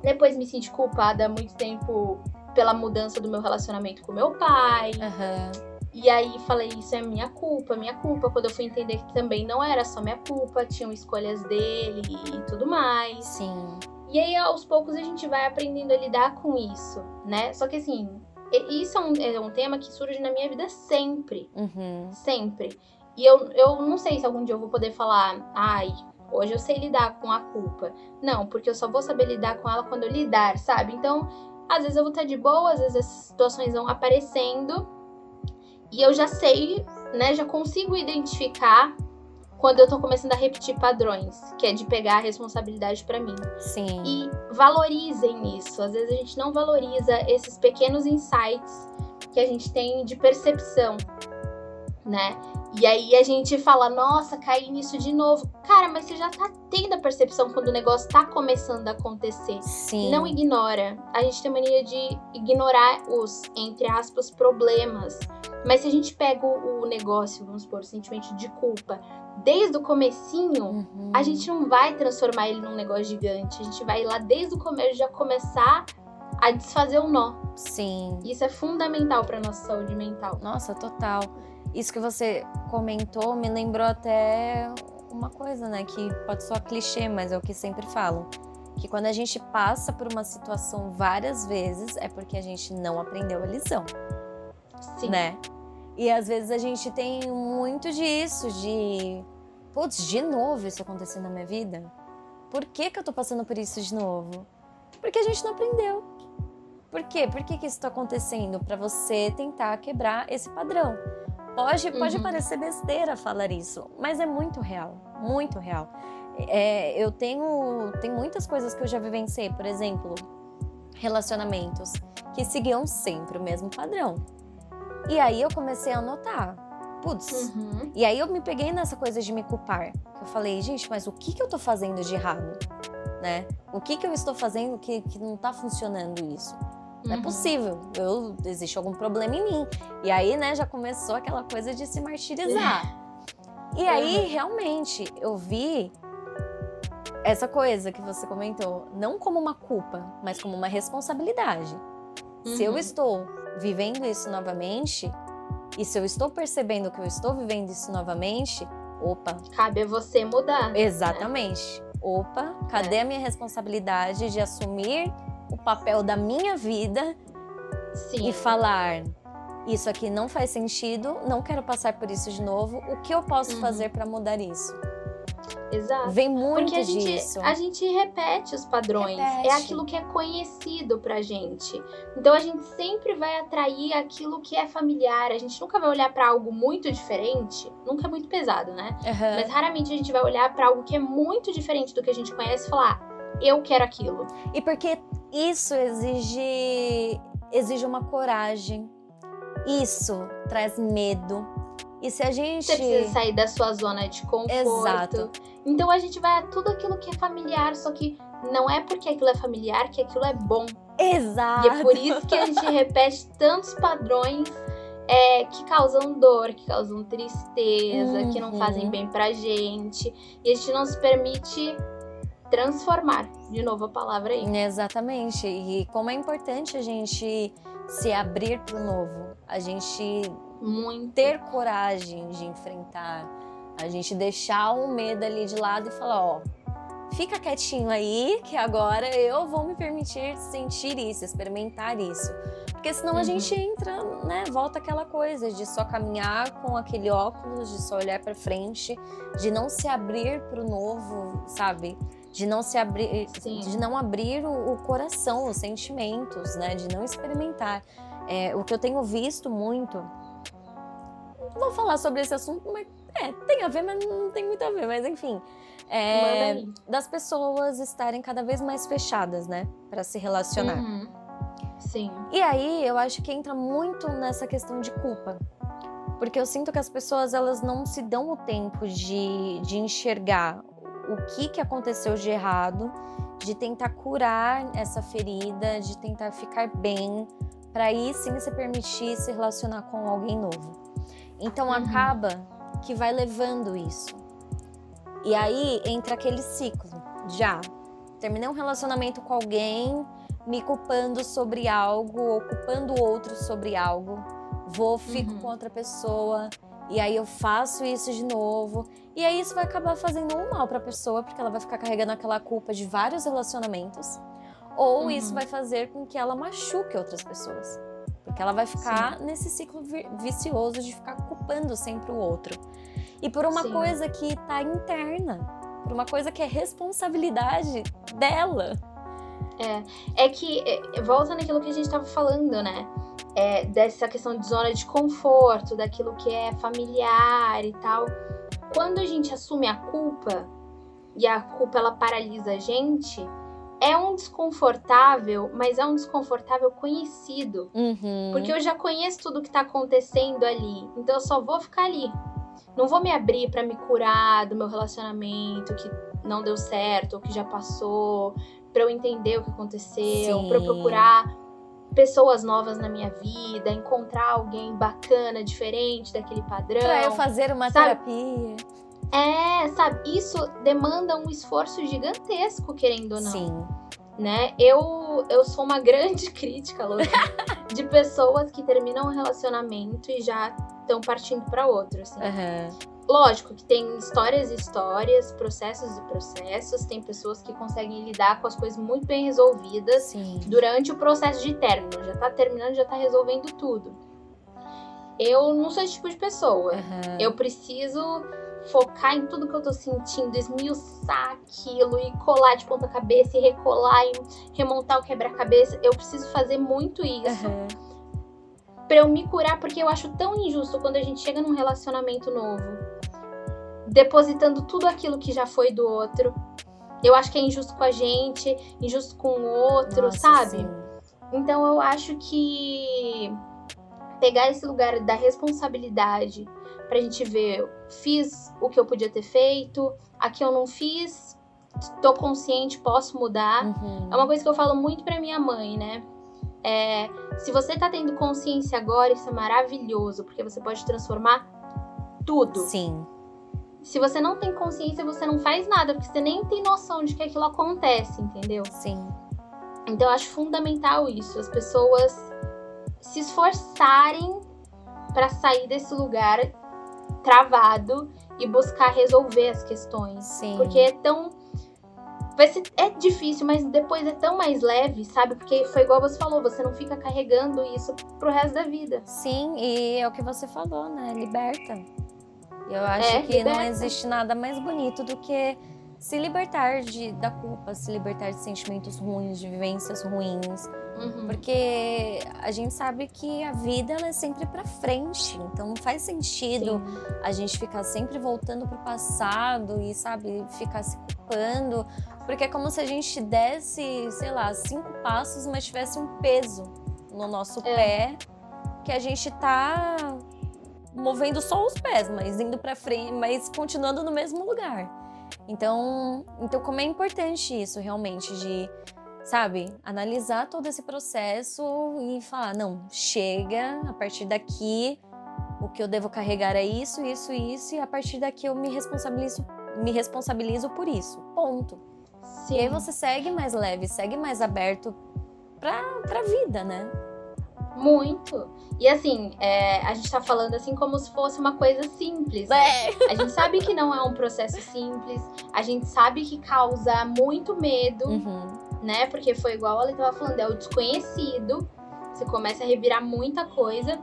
Depois me senti culpada há muito tempo pela mudança do meu relacionamento com meu pai. Aham. E aí falei, isso é minha culpa, minha culpa. Quando eu fui entender que também não era só minha culpa, tinham escolhas dele e tudo mais. Sim. E aí, aos poucos, a gente vai aprendendo a lidar com isso, né? Só que assim, isso é um, é um tema que surge na minha vida sempre Uhum. sempre. E eu, eu não sei se algum dia eu vou poder falar, ai, hoje eu sei lidar com a culpa. Não, porque eu só vou saber lidar com ela quando eu lidar, sabe? Então, às vezes eu vou estar de boa, às vezes as situações vão aparecendo e eu já sei, né, já consigo identificar quando eu tô começando a repetir padrões, que é de pegar a responsabilidade pra mim. Sim. E valorizem isso. Às vezes a gente não valoriza esses pequenos insights que a gente tem de percepção, né? E aí a gente fala, nossa, caí nisso de novo. Cara, mas você já tá tendo a percepção quando o negócio tá começando a acontecer. Sim. Não ignora. A gente tem mania de ignorar os, entre aspas, problemas. Mas se a gente pega o, negócio, vamos supor, o sentimento de culpa, desde o comecinho, Uhum. a gente não vai transformar ele num negócio gigante. A gente vai lá desde o começo já começar a desfazer o nó. Sim. Isso é fundamental para nossa saúde mental. Nossa, total. Isso que você comentou me lembrou até uma coisa, né? Que pode soar clichê, mas é o que sempre falo. Que quando a gente passa por uma situação várias vezes, é porque a gente não aprendeu a lição, Sim. né? E às vezes a gente tem muito disso, de. Putz, de novo isso acontecendo na minha vida? Por que, que eu tô passando por isso de novo? Porque a gente não aprendeu. Por quê? Por que, que isso tá acontecendo? Para você tentar quebrar esse padrão. Pode, pode Uhum. parecer besteira falar isso, mas é muito real, muito real. É, eu tenho, tem muitas coisas que eu já vivenciei, por exemplo, relacionamentos que seguiam sempre o mesmo padrão. E aí eu comecei a notar, putz, Uhum. e aí eu me peguei nessa coisa de me culpar. Eu falei, gente, mas o que, que eu tô fazendo de errado? Né? O que, que eu estou fazendo que, que não tá funcionando isso? Não é Uhum. possível. Eu, existe algum problema em mim. E aí, né, já começou aquela coisa de se martirizar. E aí, Uhum. realmente, eu vi essa coisa que você comentou, não como uma culpa, mas como uma responsabilidade. Se eu Uhum. estou vivendo isso novamente, e se eu estou percebendo que eu estou vivendo isso novamente, opa, Cabe a você mudar. exatamente. Opa, cadê a minha responsabilidade de assumir o papel da minha vida Sim. e falar: isso aqui não faz sentido, não quero passar por isso de novo. O que eu posso Uhum. fazer para mudar isso? Exato. Vem muito Porque a gente, disso. a gente repete os padrões. Repete. É aquilo que é conhecido pra gente. Então a gente sempre vai atrair aquilo que é familiar. A gente nunca vai olhar pra algo muito diferente. Nunca é muito pesado, né? Aham. Mas raramente a gente vai olhar pra algo que é muito diferente do que a gente conhece e falar: "Ah, eu quero aquilo. E porque isso exige exige uma coragem. Isso traz medo. E se a gente Você precisa sair da sua zona de conforto. Exato. Então a gente vai a tudo aquilo que é familiar, só que não é porque aquilo é familiar que aquilo é bom. Exato. E é por isso que a gente [LAUGHS] repete tantos padrões é, que causam dor, que causam tristeza, que não Uhum. fazem bem pra gente. E a gente não se permite transformar. De novo a palavra aí. Exatamente. E como é importante a gente se abrir para o novo, a gente Muito. ter coragem de enfrentar, a gente deixar o medo ali de lado e falar, ó, fica quietinho aí, que agora eu vou me permitir sentir isso, experimentar isso. Porque senão a Uhum. gente entra, né, volta aquela coisa de só caminhar com aquele óculos, de só olhar para frente, de não se abrir para o novo, sabe? De não se abrir, Sim. de não abrir o, o coração, os sentimentos, né? De não experimentar. É, o que eu tenho visto muito vou falar sobre esse assunto, mas é, tem a ver, mas não tem muito a ver, mas enfim. É, das pessoas estarem cada vez mais fechadas, né? Pra se relacionar. Uhum. Sim. E aí eu acho que entra muito nessa questão de culpa. Porque eu sinto que as pessoas elas não se dão o tempo de, de enxergar o que, que aconteceu de errado, de tentar curar essa ferida, de tentar ficar bem, para aí sim se permitir se relacionar com alguém novo. Então Uhum. acaba que vai levando isso. E aí entra aquele ciclo. Já terminei um relacionamento com alguém, me culpando sobre algo, ou culpando o outro sobre algo. Vou, fico Uhum. com outra pessoa, e aí eu faço isso de novo. E aí isso vai acabar fazendo um mal pra pessoa, porque ela vai ficar carregando aquela culpa de vários relacionamentos. Ou Uhum. isso vai fazer com que ela machuque outras pessoas. Porque ela vai ficar nesse ciclo vi- vicioso de ficar culpando sempre o outro. E por uma Sim. coisa que tá interna, por uma coisa que é responsabilidade dela. É que é, volta naquilo que a gente tava falando, né? É, dessa questão de zona de conforto, daquilo que é familiar e tal. Quando a gente assume a culpa e a culpa ela paralisa a gente, é um desconfortável, mas é um desconfortável conhecido. Uhum. Porque eu já conheço tudo que tá acontecendo ali. Então eu só vou ficar ali. Não vou me abrir pra me curar do meu relacionamento que não deu certo, ou que já passou, pra eu entender o que aconteceu, pra eu procurar pessoas novas na minha vida, encontrar alguém bacana, diferente daquele padrão. Pra eu fazer uma sabe? terapia. É, sabe, isso demanda um esforço gigantesco, querendo ou não Sim. né? Eu, eu sou uma [LAUGHS] grande crítica, Lu, de pessoas que terminam um relacionamento e já estão partindo para outro, assim. Aham. Lógico que tem histórias e histórias, processos e processos, tem pessoas que conseguem lidar com as coisas muito bem resolvidas Sim. durante o processo de término, já tá terminando, já tá resolvendo tudo. Eu não sou esse tipo de pessoa. Aham. Eu preciso focar em tudo que eu tô sentindo, esmiuçar aquilo e colar de ponta cabeça e recolar e remontar o quebra-cabeça. Eu preciso fazer muito isso Aham. pra eu me curar, porque eu acho tão injusto quando a gente chega num relacionamento novo, depositando tudo aquilo que já foi do outro. Eu acho que é injusto com a gente, injusto com o outro, Nossa, sabe? sim. Então eu acho que pegar esse lugar da responsabilidade pra gente ver, fiz o que eu podia ter feito, aqui eu não fiz, tô consciente, posso mudar. Uhum. É uma coisa que eu falo muito pra minha mãe, né? É, se você tá tendo consciência agora, isso é maravilhoso, porque você pode transformar tudo. Sim. Se você não tem consciência, você não faz nada, porque você nem tem noção de que aquilo acontece, entendeu? Sim. Então eu acho fundamental isso, as pessoas se esforçarem pra sair desse lugar travado e buscar resolver as questões. Sim. Porque é tão vai ser é difícil, mas depois é tão mais leve, sabe? Porque foi igual você falou, você não fica carregando isso pro resto da vida. Sim, e é o que você falou, né? Liberta. Eu acho é, que liberta. não existe nada mais bonito do que se libertar de, da culpa, se libertar de sentimentos ruins, de vivências ruins. Uhum. Porque a gente sabe que a vida ela é sempre para frente, então não faz sentido Sim. a gente ficar sempre voltando pro passado e, sabe, ficar se culpando, porque é como se a gente desse, sei lá, cinco passos, mas tivesse um peso no nosso é. pé que a gente tá movendo só os pés, mas indo para frente, mas continuando no mesmo lugar. Então, então como é importante isso realmente de, sabe, analisar todo esse processo e falar, não, chega, a partir daqui o que eu devo carregar é isso, isso, isso e a partir daqui eu me responsabilizo, me responsabilizo por isso. Ponto. Sim. E aí você segue mais leve, segue mais aberto pra, pra vida, né? Muito. E assim, é, a gente tá falando assim como se fosse uma coisa simples. Né? É. A gente sabe que não é um processo simples, a gente sabe que causa muito medo, uhum. né? Porque foi igual ela tava falando, é o desconhecido. Você começa a revirar muita coisa.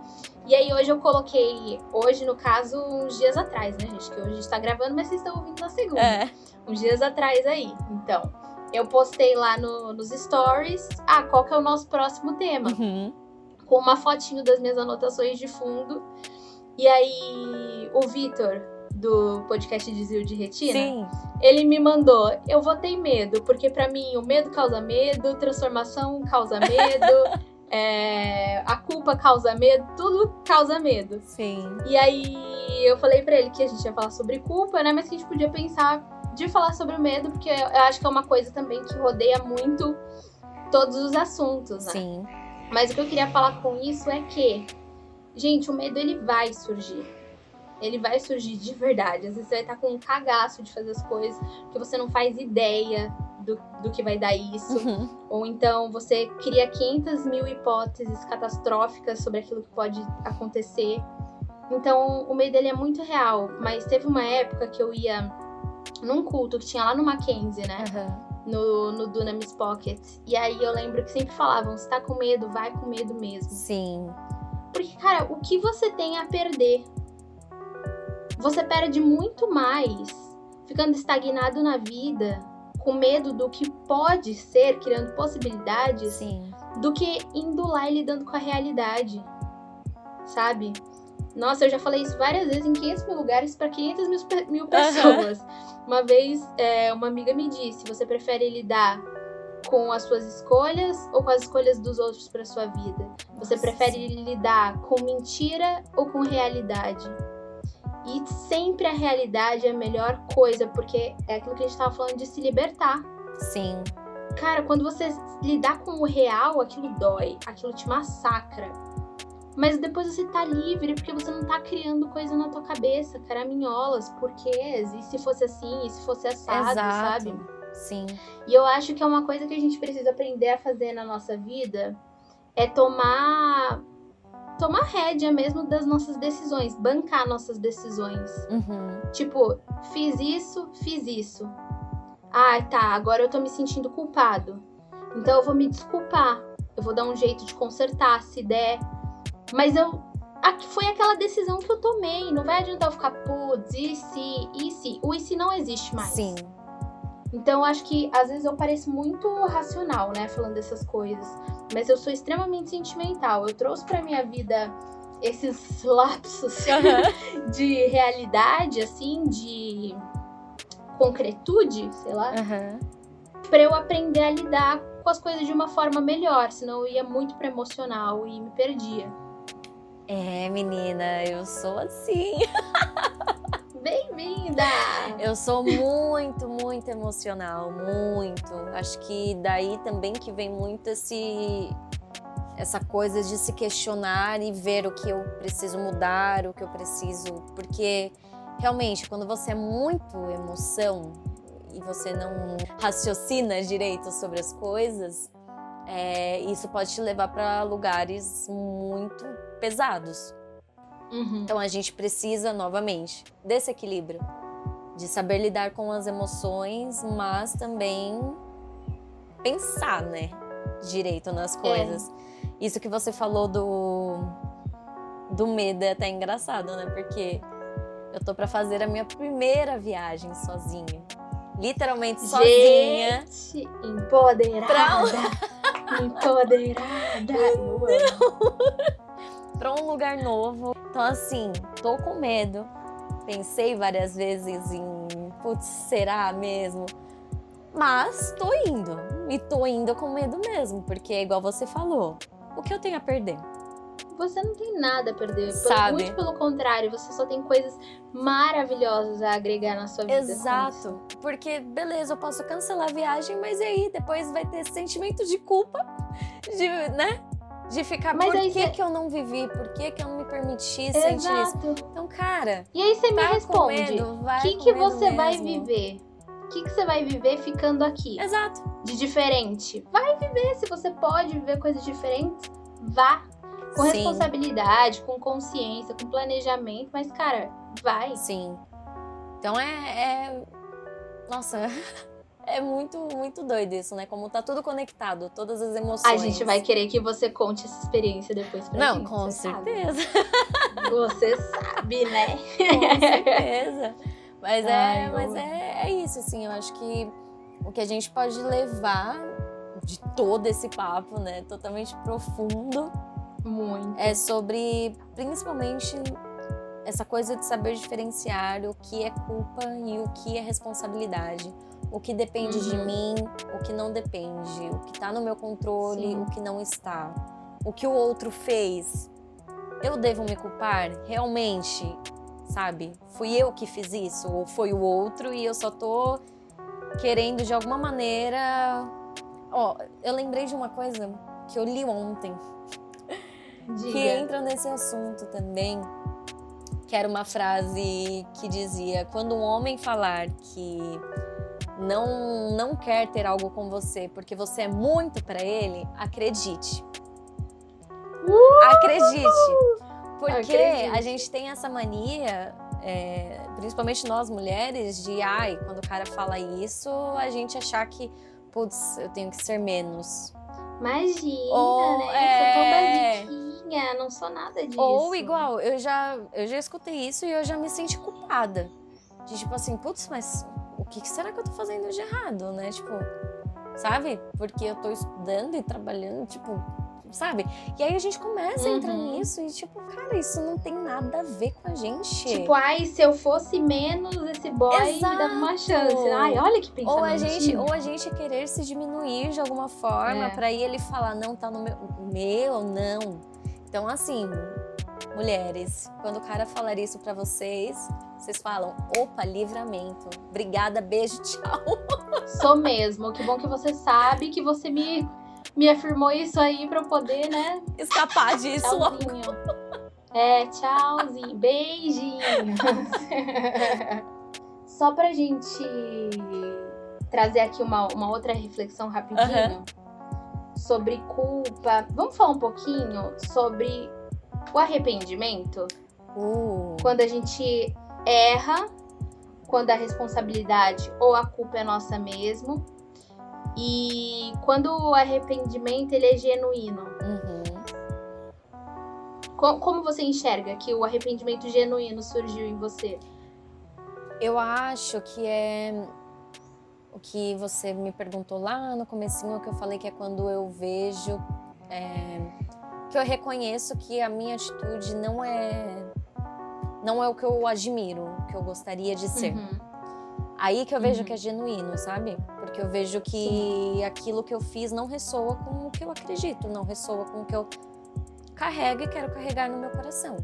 E aí hoje eu coloquei, hoje no caso, uns dias atrás, né, gente? Que hoje a gente tá gravando, mas vocês estão ouvindo na segunda. É. Uns dias atrás aí. Então, eu postei lá no, nos stories, ah, qual que é o nosso próximo tema? Uhum com uma fotinho das minhas anotações de fundo. E aí, o Vitor, do podcast Desvio de Retina, Sim. ele me mandou: Eu vou ter medo, porque para mim o medo causa medo, transformação causa medo. [LAUGHS] é, a culpa causa medo, tudo causa medo. Sim. E aí eu falei para ele que a gente ia falar sobre culpa, né? Mas que a gente podia pensar de falar sobre o medo, porque eu acho que é uma coisa também que rodeia muito todos os assuntos, né? Sim. Mas o que eu queria falar com isso é que, gente, o medo ele vai surgir. Ele vai surgir de verdade. Às vezes você vai estar com um cagaço de fazer as coisas, que você não faz ideia do, do que vai dar isso. Uhum. Ou então você cria 500 mil hipóteses catastróficas sobre aquilo que pode acontecer. Então o medo ele é muito real. Mas teve uma época que eu ia num culto que tinha lá no Mackenzie, né? Uhum no, no Dunamis Pocket. E aí eu lembro que sempre falavam: se tá com medo, vai com medo mesmo. Sim. Porque, cara, o que você tem a perder? Você perde muito mais ficando estagnado na vida, com medo do que pode ser, criando possibilidades, Sim. do que indo lá e lidando com a realidade. Sabe? Nossa, eu já falei isso várias vezes em 500 mil lugares para 500 mil, mil pessoas. Uhum. [LAUGHS] Uma vez, é, uma amiga me disse: você prefere lidar com as suas escolhas ou com as escolhas dos outros para sua vida? Você Nossa. prefere lidar com mentira ou com realidade? E sempre a realidade é a melhor coisa, porque é aquilo que a gente estava falando de se libertar. Sim. Cara, quando você lidar com o real, aquilo dói, aquilo te massacra. Mas depois você tá livre porque você não tá criando coisa na tua cabeça, caraminholas, porquês, e se fosse assim, e se fosse assado, Exato. sabe? Sim. E eu acho que é uma coisa que a gente precisa aprender a fazer na nossa vida é tomar tomar rédea mesmo das nossas decisões, bancar nossas decisões. Uhum. Tipo, fiz isso, fiz isso. Ah, tá, agora eu tô me sentindo culpado. Então eu vou me desculpar. Eu vou dar um jeito de consertar se der. Mas eu. Foi aquela decisão que eu tomei. Não vai adiantar eu ficar, putz, e se, e se? O e se não existe mais. Sim. Então, acho que às vezes eu pareço muito racional, né, falando dessas coisas. Mas eu sou extremamente sentimental. Eu trouxe pra minha vida esses [LAUGHS] lapsos uhum. [LAUGHS] de realidade, assim, de concretude, sei lá, uhum. para eu aprender a lidar com as coisas de uma forma melhor, senão eu ia muito para emocional e me perdia. É, menina, eu sou assim. [LAUGHS] Bem-vinda! Eu sou muito, muito emocional, muito. Acho que daí também que vem muito esse essa coisa de se questionar e ver o que eu preciso mudar, o que eu preciso, porque realmente quando você é muito emoção e você não raciocina direito sobre as coisas, é, isso pode te levar para lugares muito pesados. Uhum. Então a gente precisa novamente desse equilíbrio. de saber lidar com as emoções, mas também pensar, né, direito nas coisas. É. Isso que você falou do do medo é até engraçado, né? Porque eu tô para fazer a minha primeira viagem sozinha. Literalmente sozinha. Gente, empoderada. Pra... [LAUGHS] empoderada. Para um lugar novo. Então assim, tô com medo. Pensei várias vezes em, putz, será mesmo? Mas tô indo. E tô indo com medo mesmo, porque igual você falou. O que eu tenho a perder? Você não tem nada a perder. Sabe? Muito pelo contrário, você só tem coisas maravilhosas a agregar na sua vida. Exato. Porque, beleza, eu posso cancelar a viagem, mas aí depois vai ter sentimento de culpa, [LAUGHS] de, né? De ficar, Mas por que, cê... que eu não vivi? Por que, que eu não me permiti Exato. sentir isso? Então, cara. E aí você tá me responde: o que, que você mesmo. vai viver? O que, que você vai viver ficando aqui? Exato. De diferente. Vai viver. Se você pode viver coisas diferentes, vá. Com Sim. responsabilidade, com consciência, com planejamento. Mas, cara, vai. Sim. Então é... é... Nossa. [LAUGHS] É muito, muito doido isso, né? Como tá tudo conectado, todas as emoções. A gente vai querer que você conte essa experiência depois pra Não, gente. Não, com certeza. Sabe. Você sabe, né? [LAUGHS] Com certeza. Mas, é, Ai, é, mas é, é isso, assim, eu acho que o que a gente pode levar de todo esse papo, né? Totalmente profundo. Muito. É sobre, principalmente, essa coisa de saber diferenciar o que é culpa e o que é responsabilidade o que depende uhum. de mim, o que não depende, o que está no meu controle, Sim. o que não está, o que o outro fez. Eu devo me culpar? Realmente, sabe? Fui eu que fiz isso ou foi o outro e eu só tô querendo de alguma maneira. Ó, oh, eu lembrei de uma coisa que eu li ontem Diga. que entra nesse assunto também. Que era uma frase que dizia: quando um homem falar que não não quer ter algo com você porque você é muito para ele, acredite. Uh! Acredite. Porque acredite. a gente tem essa mania, é, principalmente nós mulheres, de ai, quando o cara fala isso, a gente achar que, putz, eu tenho que ser menos. Imagina, Ou, né? É... Eu sou tão basiquinha, não sou nada disso. Ou igual, eu já, eu já escutei isso e eu já me senti culpada. De tipo assim, putz, mas que, que será que eu tô fazendo de errado, né? Tipo, sabe? Porque eu tô estudando e trabalhando, tipo, sabe? E aí a gente começa uhum. a entrar uhum. nisso e, tipo, cara, isso não tem nada a ver com a gente. Tipo, ai, se eu fosse menos esse boy, Exato. me dava uma chance. Ai, olha que pensamento. Ou a gente, ou a gente querer se diminuir de alguma forma é. para ele falar, não, tá no meu, meu, não. Então, assim, mulheres, quando o cara falar isso para vocês, vocês falam, opa, livramento. Obrigada, beijo, [LAUGHS] tchau. Sou mesmo. Que bom que você sabe que você me, me afirmou isso aí pra eu poder, né? Escapar disso. Tchauzinho. É, tchauzinho. Beijinho. [LAUGHS] Só pra gente trazer aqui uma, uma outra reflexão rapidinho uhum. sobre culpa. Vamos falar um pouquinho sobre o arrependimento? Uh. Quando a gente erra quando a responsabilidade ou a culpa é nossa mesmo. E quando o arrependimento ele é genuíno. Uhum. Como você enxerga que o arrependimento genuíno surgiu em você? Eu acho que é o que você me perguntou lá no comecinho, que eu falei que é quando eu vejo é, que eu reconheço que a minha atitude não é não é o que eu admiro, o que eu gostaria de ser. Uhum. Aí que eu vejo uhum. que é genuíno, sabe? Porque eu vejo que Sim. aquilo que eu fiz não ressoa com o que eu acredito, não ressoa com o que eu carrego e quero carregar no meu coração.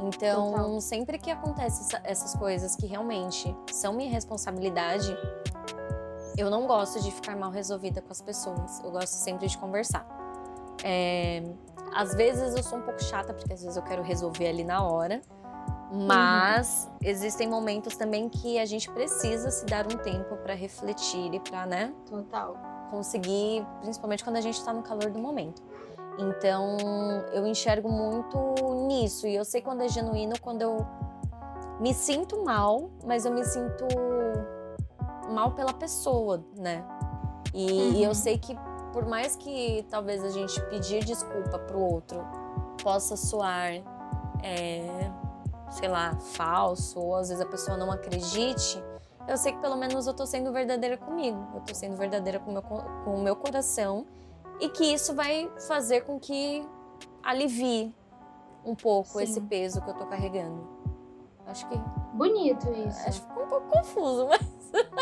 Então, Total. sempre que acontecem essas coisas que realmente são minha responsabilidade, eu não gosto de ficar mal resolvida com as pessoas. Eu gosto sempre de conversar. É, às vezes eu sou um pouco chata, porque às vezes eu quero resolver ali na hora. Mas uhum. existem momentos também que a gente precisa se dar um tempo para refletir e para, né? Total. Conseguir, principalmente quando a gente está no calor do momento. Então, eu enxergo muito nisso e eu sei quando é genuíno quando eu me sinto mal, mas eu me sinto mal pela pessoa, né? E, uhum. e eu sei que por mais que talvez a gente pedir desculpa pro outro possa soar, é, sei lá, falso, ou às vezes a pessoa não acredite, eu sei que pelo menos eu tô sendo verdadeira comigo, eu tô sendo verdadeira com, meu, com o meu coração e que isso vai fazer com que alivie um pouco Sim. esse peso que eu tô carregando. Acho que. Bonito isso. Acho que ficou um pouco confuso, mas.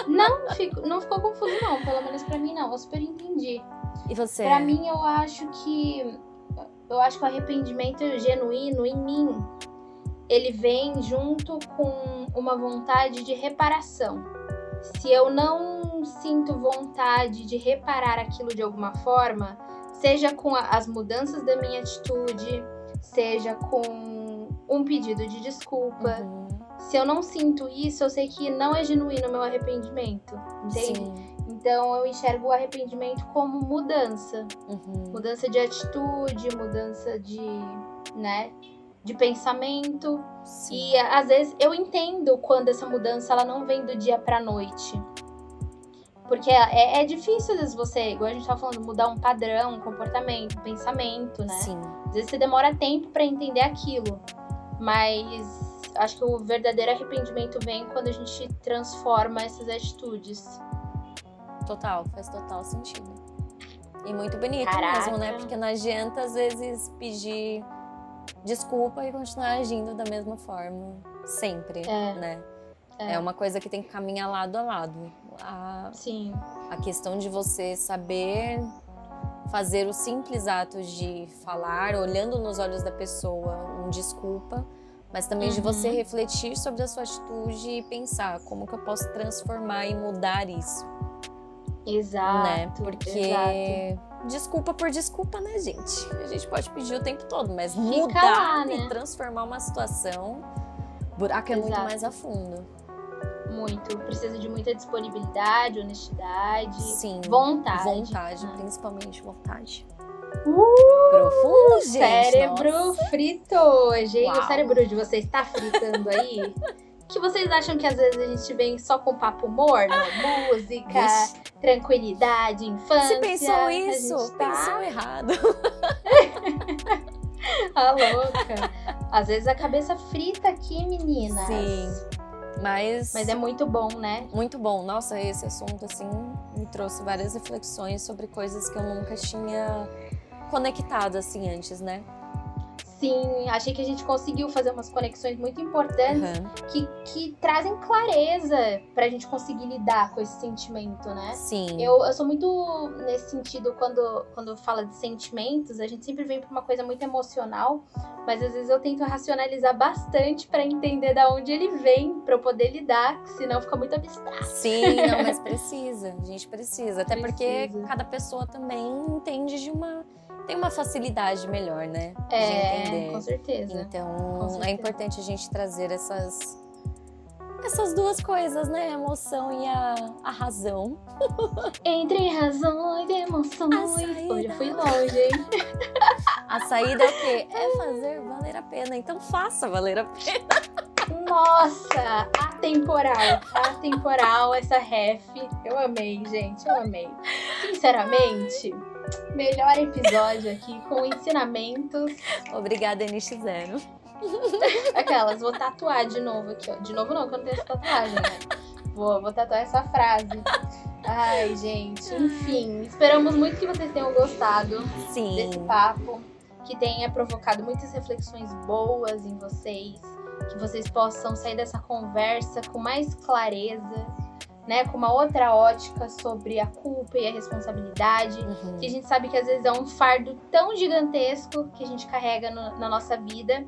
Não, fico, não ficou confuso, não. Pelo menos pra mim, não. Eu super entendi. E você? Pra mim, eu acho que. Eu acho que o arrependimento genuíno em mim ele vem junto com uma vontade de reparação. Se eu não sinto vontade de reparar aquilo de alguma forma, seja com as mudanças da minha atitude, seja com um pedido de desculpa. Uhum. Se eu não sinto isso, eu sei que não é genuíno o meu arrependimento, entende? Sim. Então eu enxergo o arrependimento como mudança. Uhum. Mudança de atitude, mudança de, né, de pensamento. Sim. E às vezes eu entendo quando essa mudança ela não vem do dia para noite. Porque é, é, difícil, às vezes, você, igual a gente tava falando, mudar um padrão, um comportamento, um pensamento, né? Sim. Às vezes você demora tempo para entender aquilo. Mas acho que o verdadeiro arrependimento vem quando a gente transforma essas atitudes. Total, faz total sentido. E muito bonito Caraca. mesmo, né? Porque não adianta, às vezes, pedir desculpa e continuar agindo da mesma forma sempre, é. né? É. é. uma coisa que tem que caminhar lado a lado. A, Sim. A questão de você saber fazer o simples ato de falar, olhando nos olhos da pessoa, um desculpa, mas também uhum. de você uhum. refletir sobre a sua atitude e pensar como que eu posso transformar e mudar isso. Exato. Né? Porque exato desculpa por desculpa, né, gente? A gente pode pedir o tempo todo, mas Fica mudar lá, né? e transformar uma situação, buraco é Exato. muito mais a fundo. Muito. Precisa de muita disponibilidade, honestidade, Sim, vontade. Vontade, né? principalmente vontade. Uh, Profundo, gente. Cérebro nossa. frito hoje, O cérebro de vocês está fritando aí? [LAUGHS] que vocês acham que às vezes a gente vem só com papo morno? Música, Vixe. tranquilidade, infância. Você pensou isso? Tá... Pensou errado. a [LAUGHS] louca. Às vezes a cabeça frita aqui, meninas. Sim. Mas... Mas é muito bom, né? Muito bom. Nossa, esse assunto, assim, me trouxe várias reflexões sobre coisas que eu nunca tinha conectado, assim, antes, né? Sim, achei que a gente conseguiu fazer umas conexões muito importantes uhum. que, que trazem clareza pra gente conseguir lidar com esse sentimento, né? Sim. Eu, eu sou muito nesse sentido, quando, quando fala de sentimentos, a gente sempre vem pra uma coisa muito emocional, mas às vezes eu tento racionalizar bastante para entender da onde ele vem, para eu poder lidar, senão fica muito abstrato. Sim, não, mas [LAUGHS] precisa, a gente precisa. Até precisa. porque cada pessoa também entende de uma tem uma facilidade melhor, né? É, com certeza. Então, com certeza. é importante a gente trazer essas essas duas coisas, né? A emoção e a, a razão. [LAUGHS] Entre razões e emoções. Hoje eu fui longe, hein? A saída é o quê? É fazer valer a pena. Então faça valer a pena. Nossa, atemporal. Atemporal essa ref. Eu amei, gente. Eu amei. Sinceramente. Melhor episódio aqui com ensinamentos. Obrigada, NX0. [LAUGHS] Aquelas, vou tatuar de novo aqui, ó. De novo não, que eu não tenho essa tatuagem, né? Vou, vou tatuar essa frase. Ai, gente, enfim. Esperamos muito que vocês tenham gostado Sim. desse papo. Que tenha provocado muitas reflexões boas em vocês. Que vocês possam sair dessa conversa com mais clareza né, com uma outra ótica sobre a culpa e a responsabilidade, uhum. que a gente sabe que às vezes é um fardo tão gigantesco que a gente carrega no, na nossa vida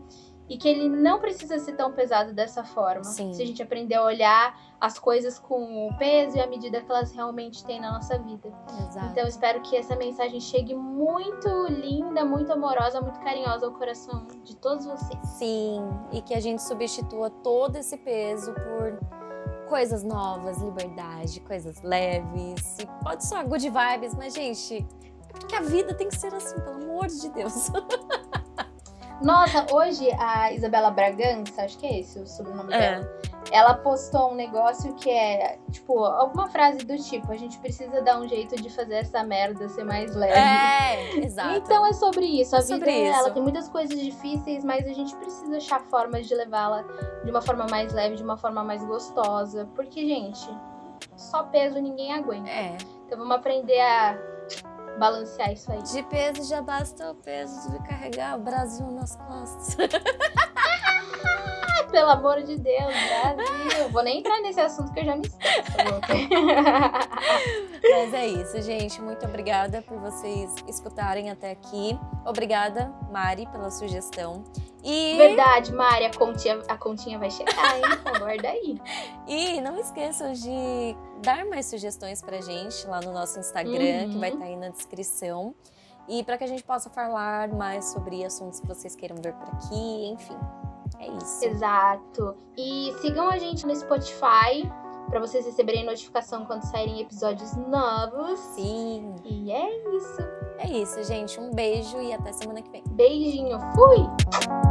e que ele não precisa ser tão pesado dessa forma. Sim. Se a gente aprender a olhar as coisas com o peso e a medida que elas realmente têm na nossa vida. Exato. Então espero que essa mensagem chegue muito linda, muito amorosa, muito carinhosa ao coração de todos vocês. Sim, e que a gente substitua todo esse peso por coisas novas, liberdade, coisas leves. E pode soar good vibes, mas, gente, é porque a vida tem que ser assim, pelo amor de Deus. [LAUGHS] Nossa, hoje a Isabela Bragança, acho que é esse o sobrenome É. dela, ela postou um negócio que é, tipo, alguma frase do tipo, a gente precisa dar um jeito de fazer essa merda ser mais leve. É, exato. Então é sobre isso. A É vida ela isso. tem muitas coisas difíceis, mas a gente precisa achar formas de levá-la de uma forma mais leve, de uma forma mais gostosa. Porque, gente, só peso ninguém aguenta. É. Então vamos aprender a balancear isso aí. De peso já basta o peso de carregar o Brasil nas costas. [LAUGHS] Pelo amor de Deus, Brasil. Vou nem entrar nesse assunto que eu já me esqueço. Mas é isso, gente. Muito obrigada por vocês escutarem até aqui. Obrigada, Mari, pela sugestão. E, Verdade, Mari, a continha, a continha vai chegar, hein? [LAUGHS] Aguarda aí. e não esqueçam de dar mais sugestões pra gente lá no nosso Instagram, Uhum. que vai estar aí na descrição. E para que a gente possa falar mais sobre assuntos que vocês queiram ver por aqui, enfim. É isso. Exato. E sigam a gente no Spotify pra vocês receberem notificação quando saírem episódios novos. Sim. E é isso. É isso, gente. Um beijo e até semana que vem. Beijinho. Fui!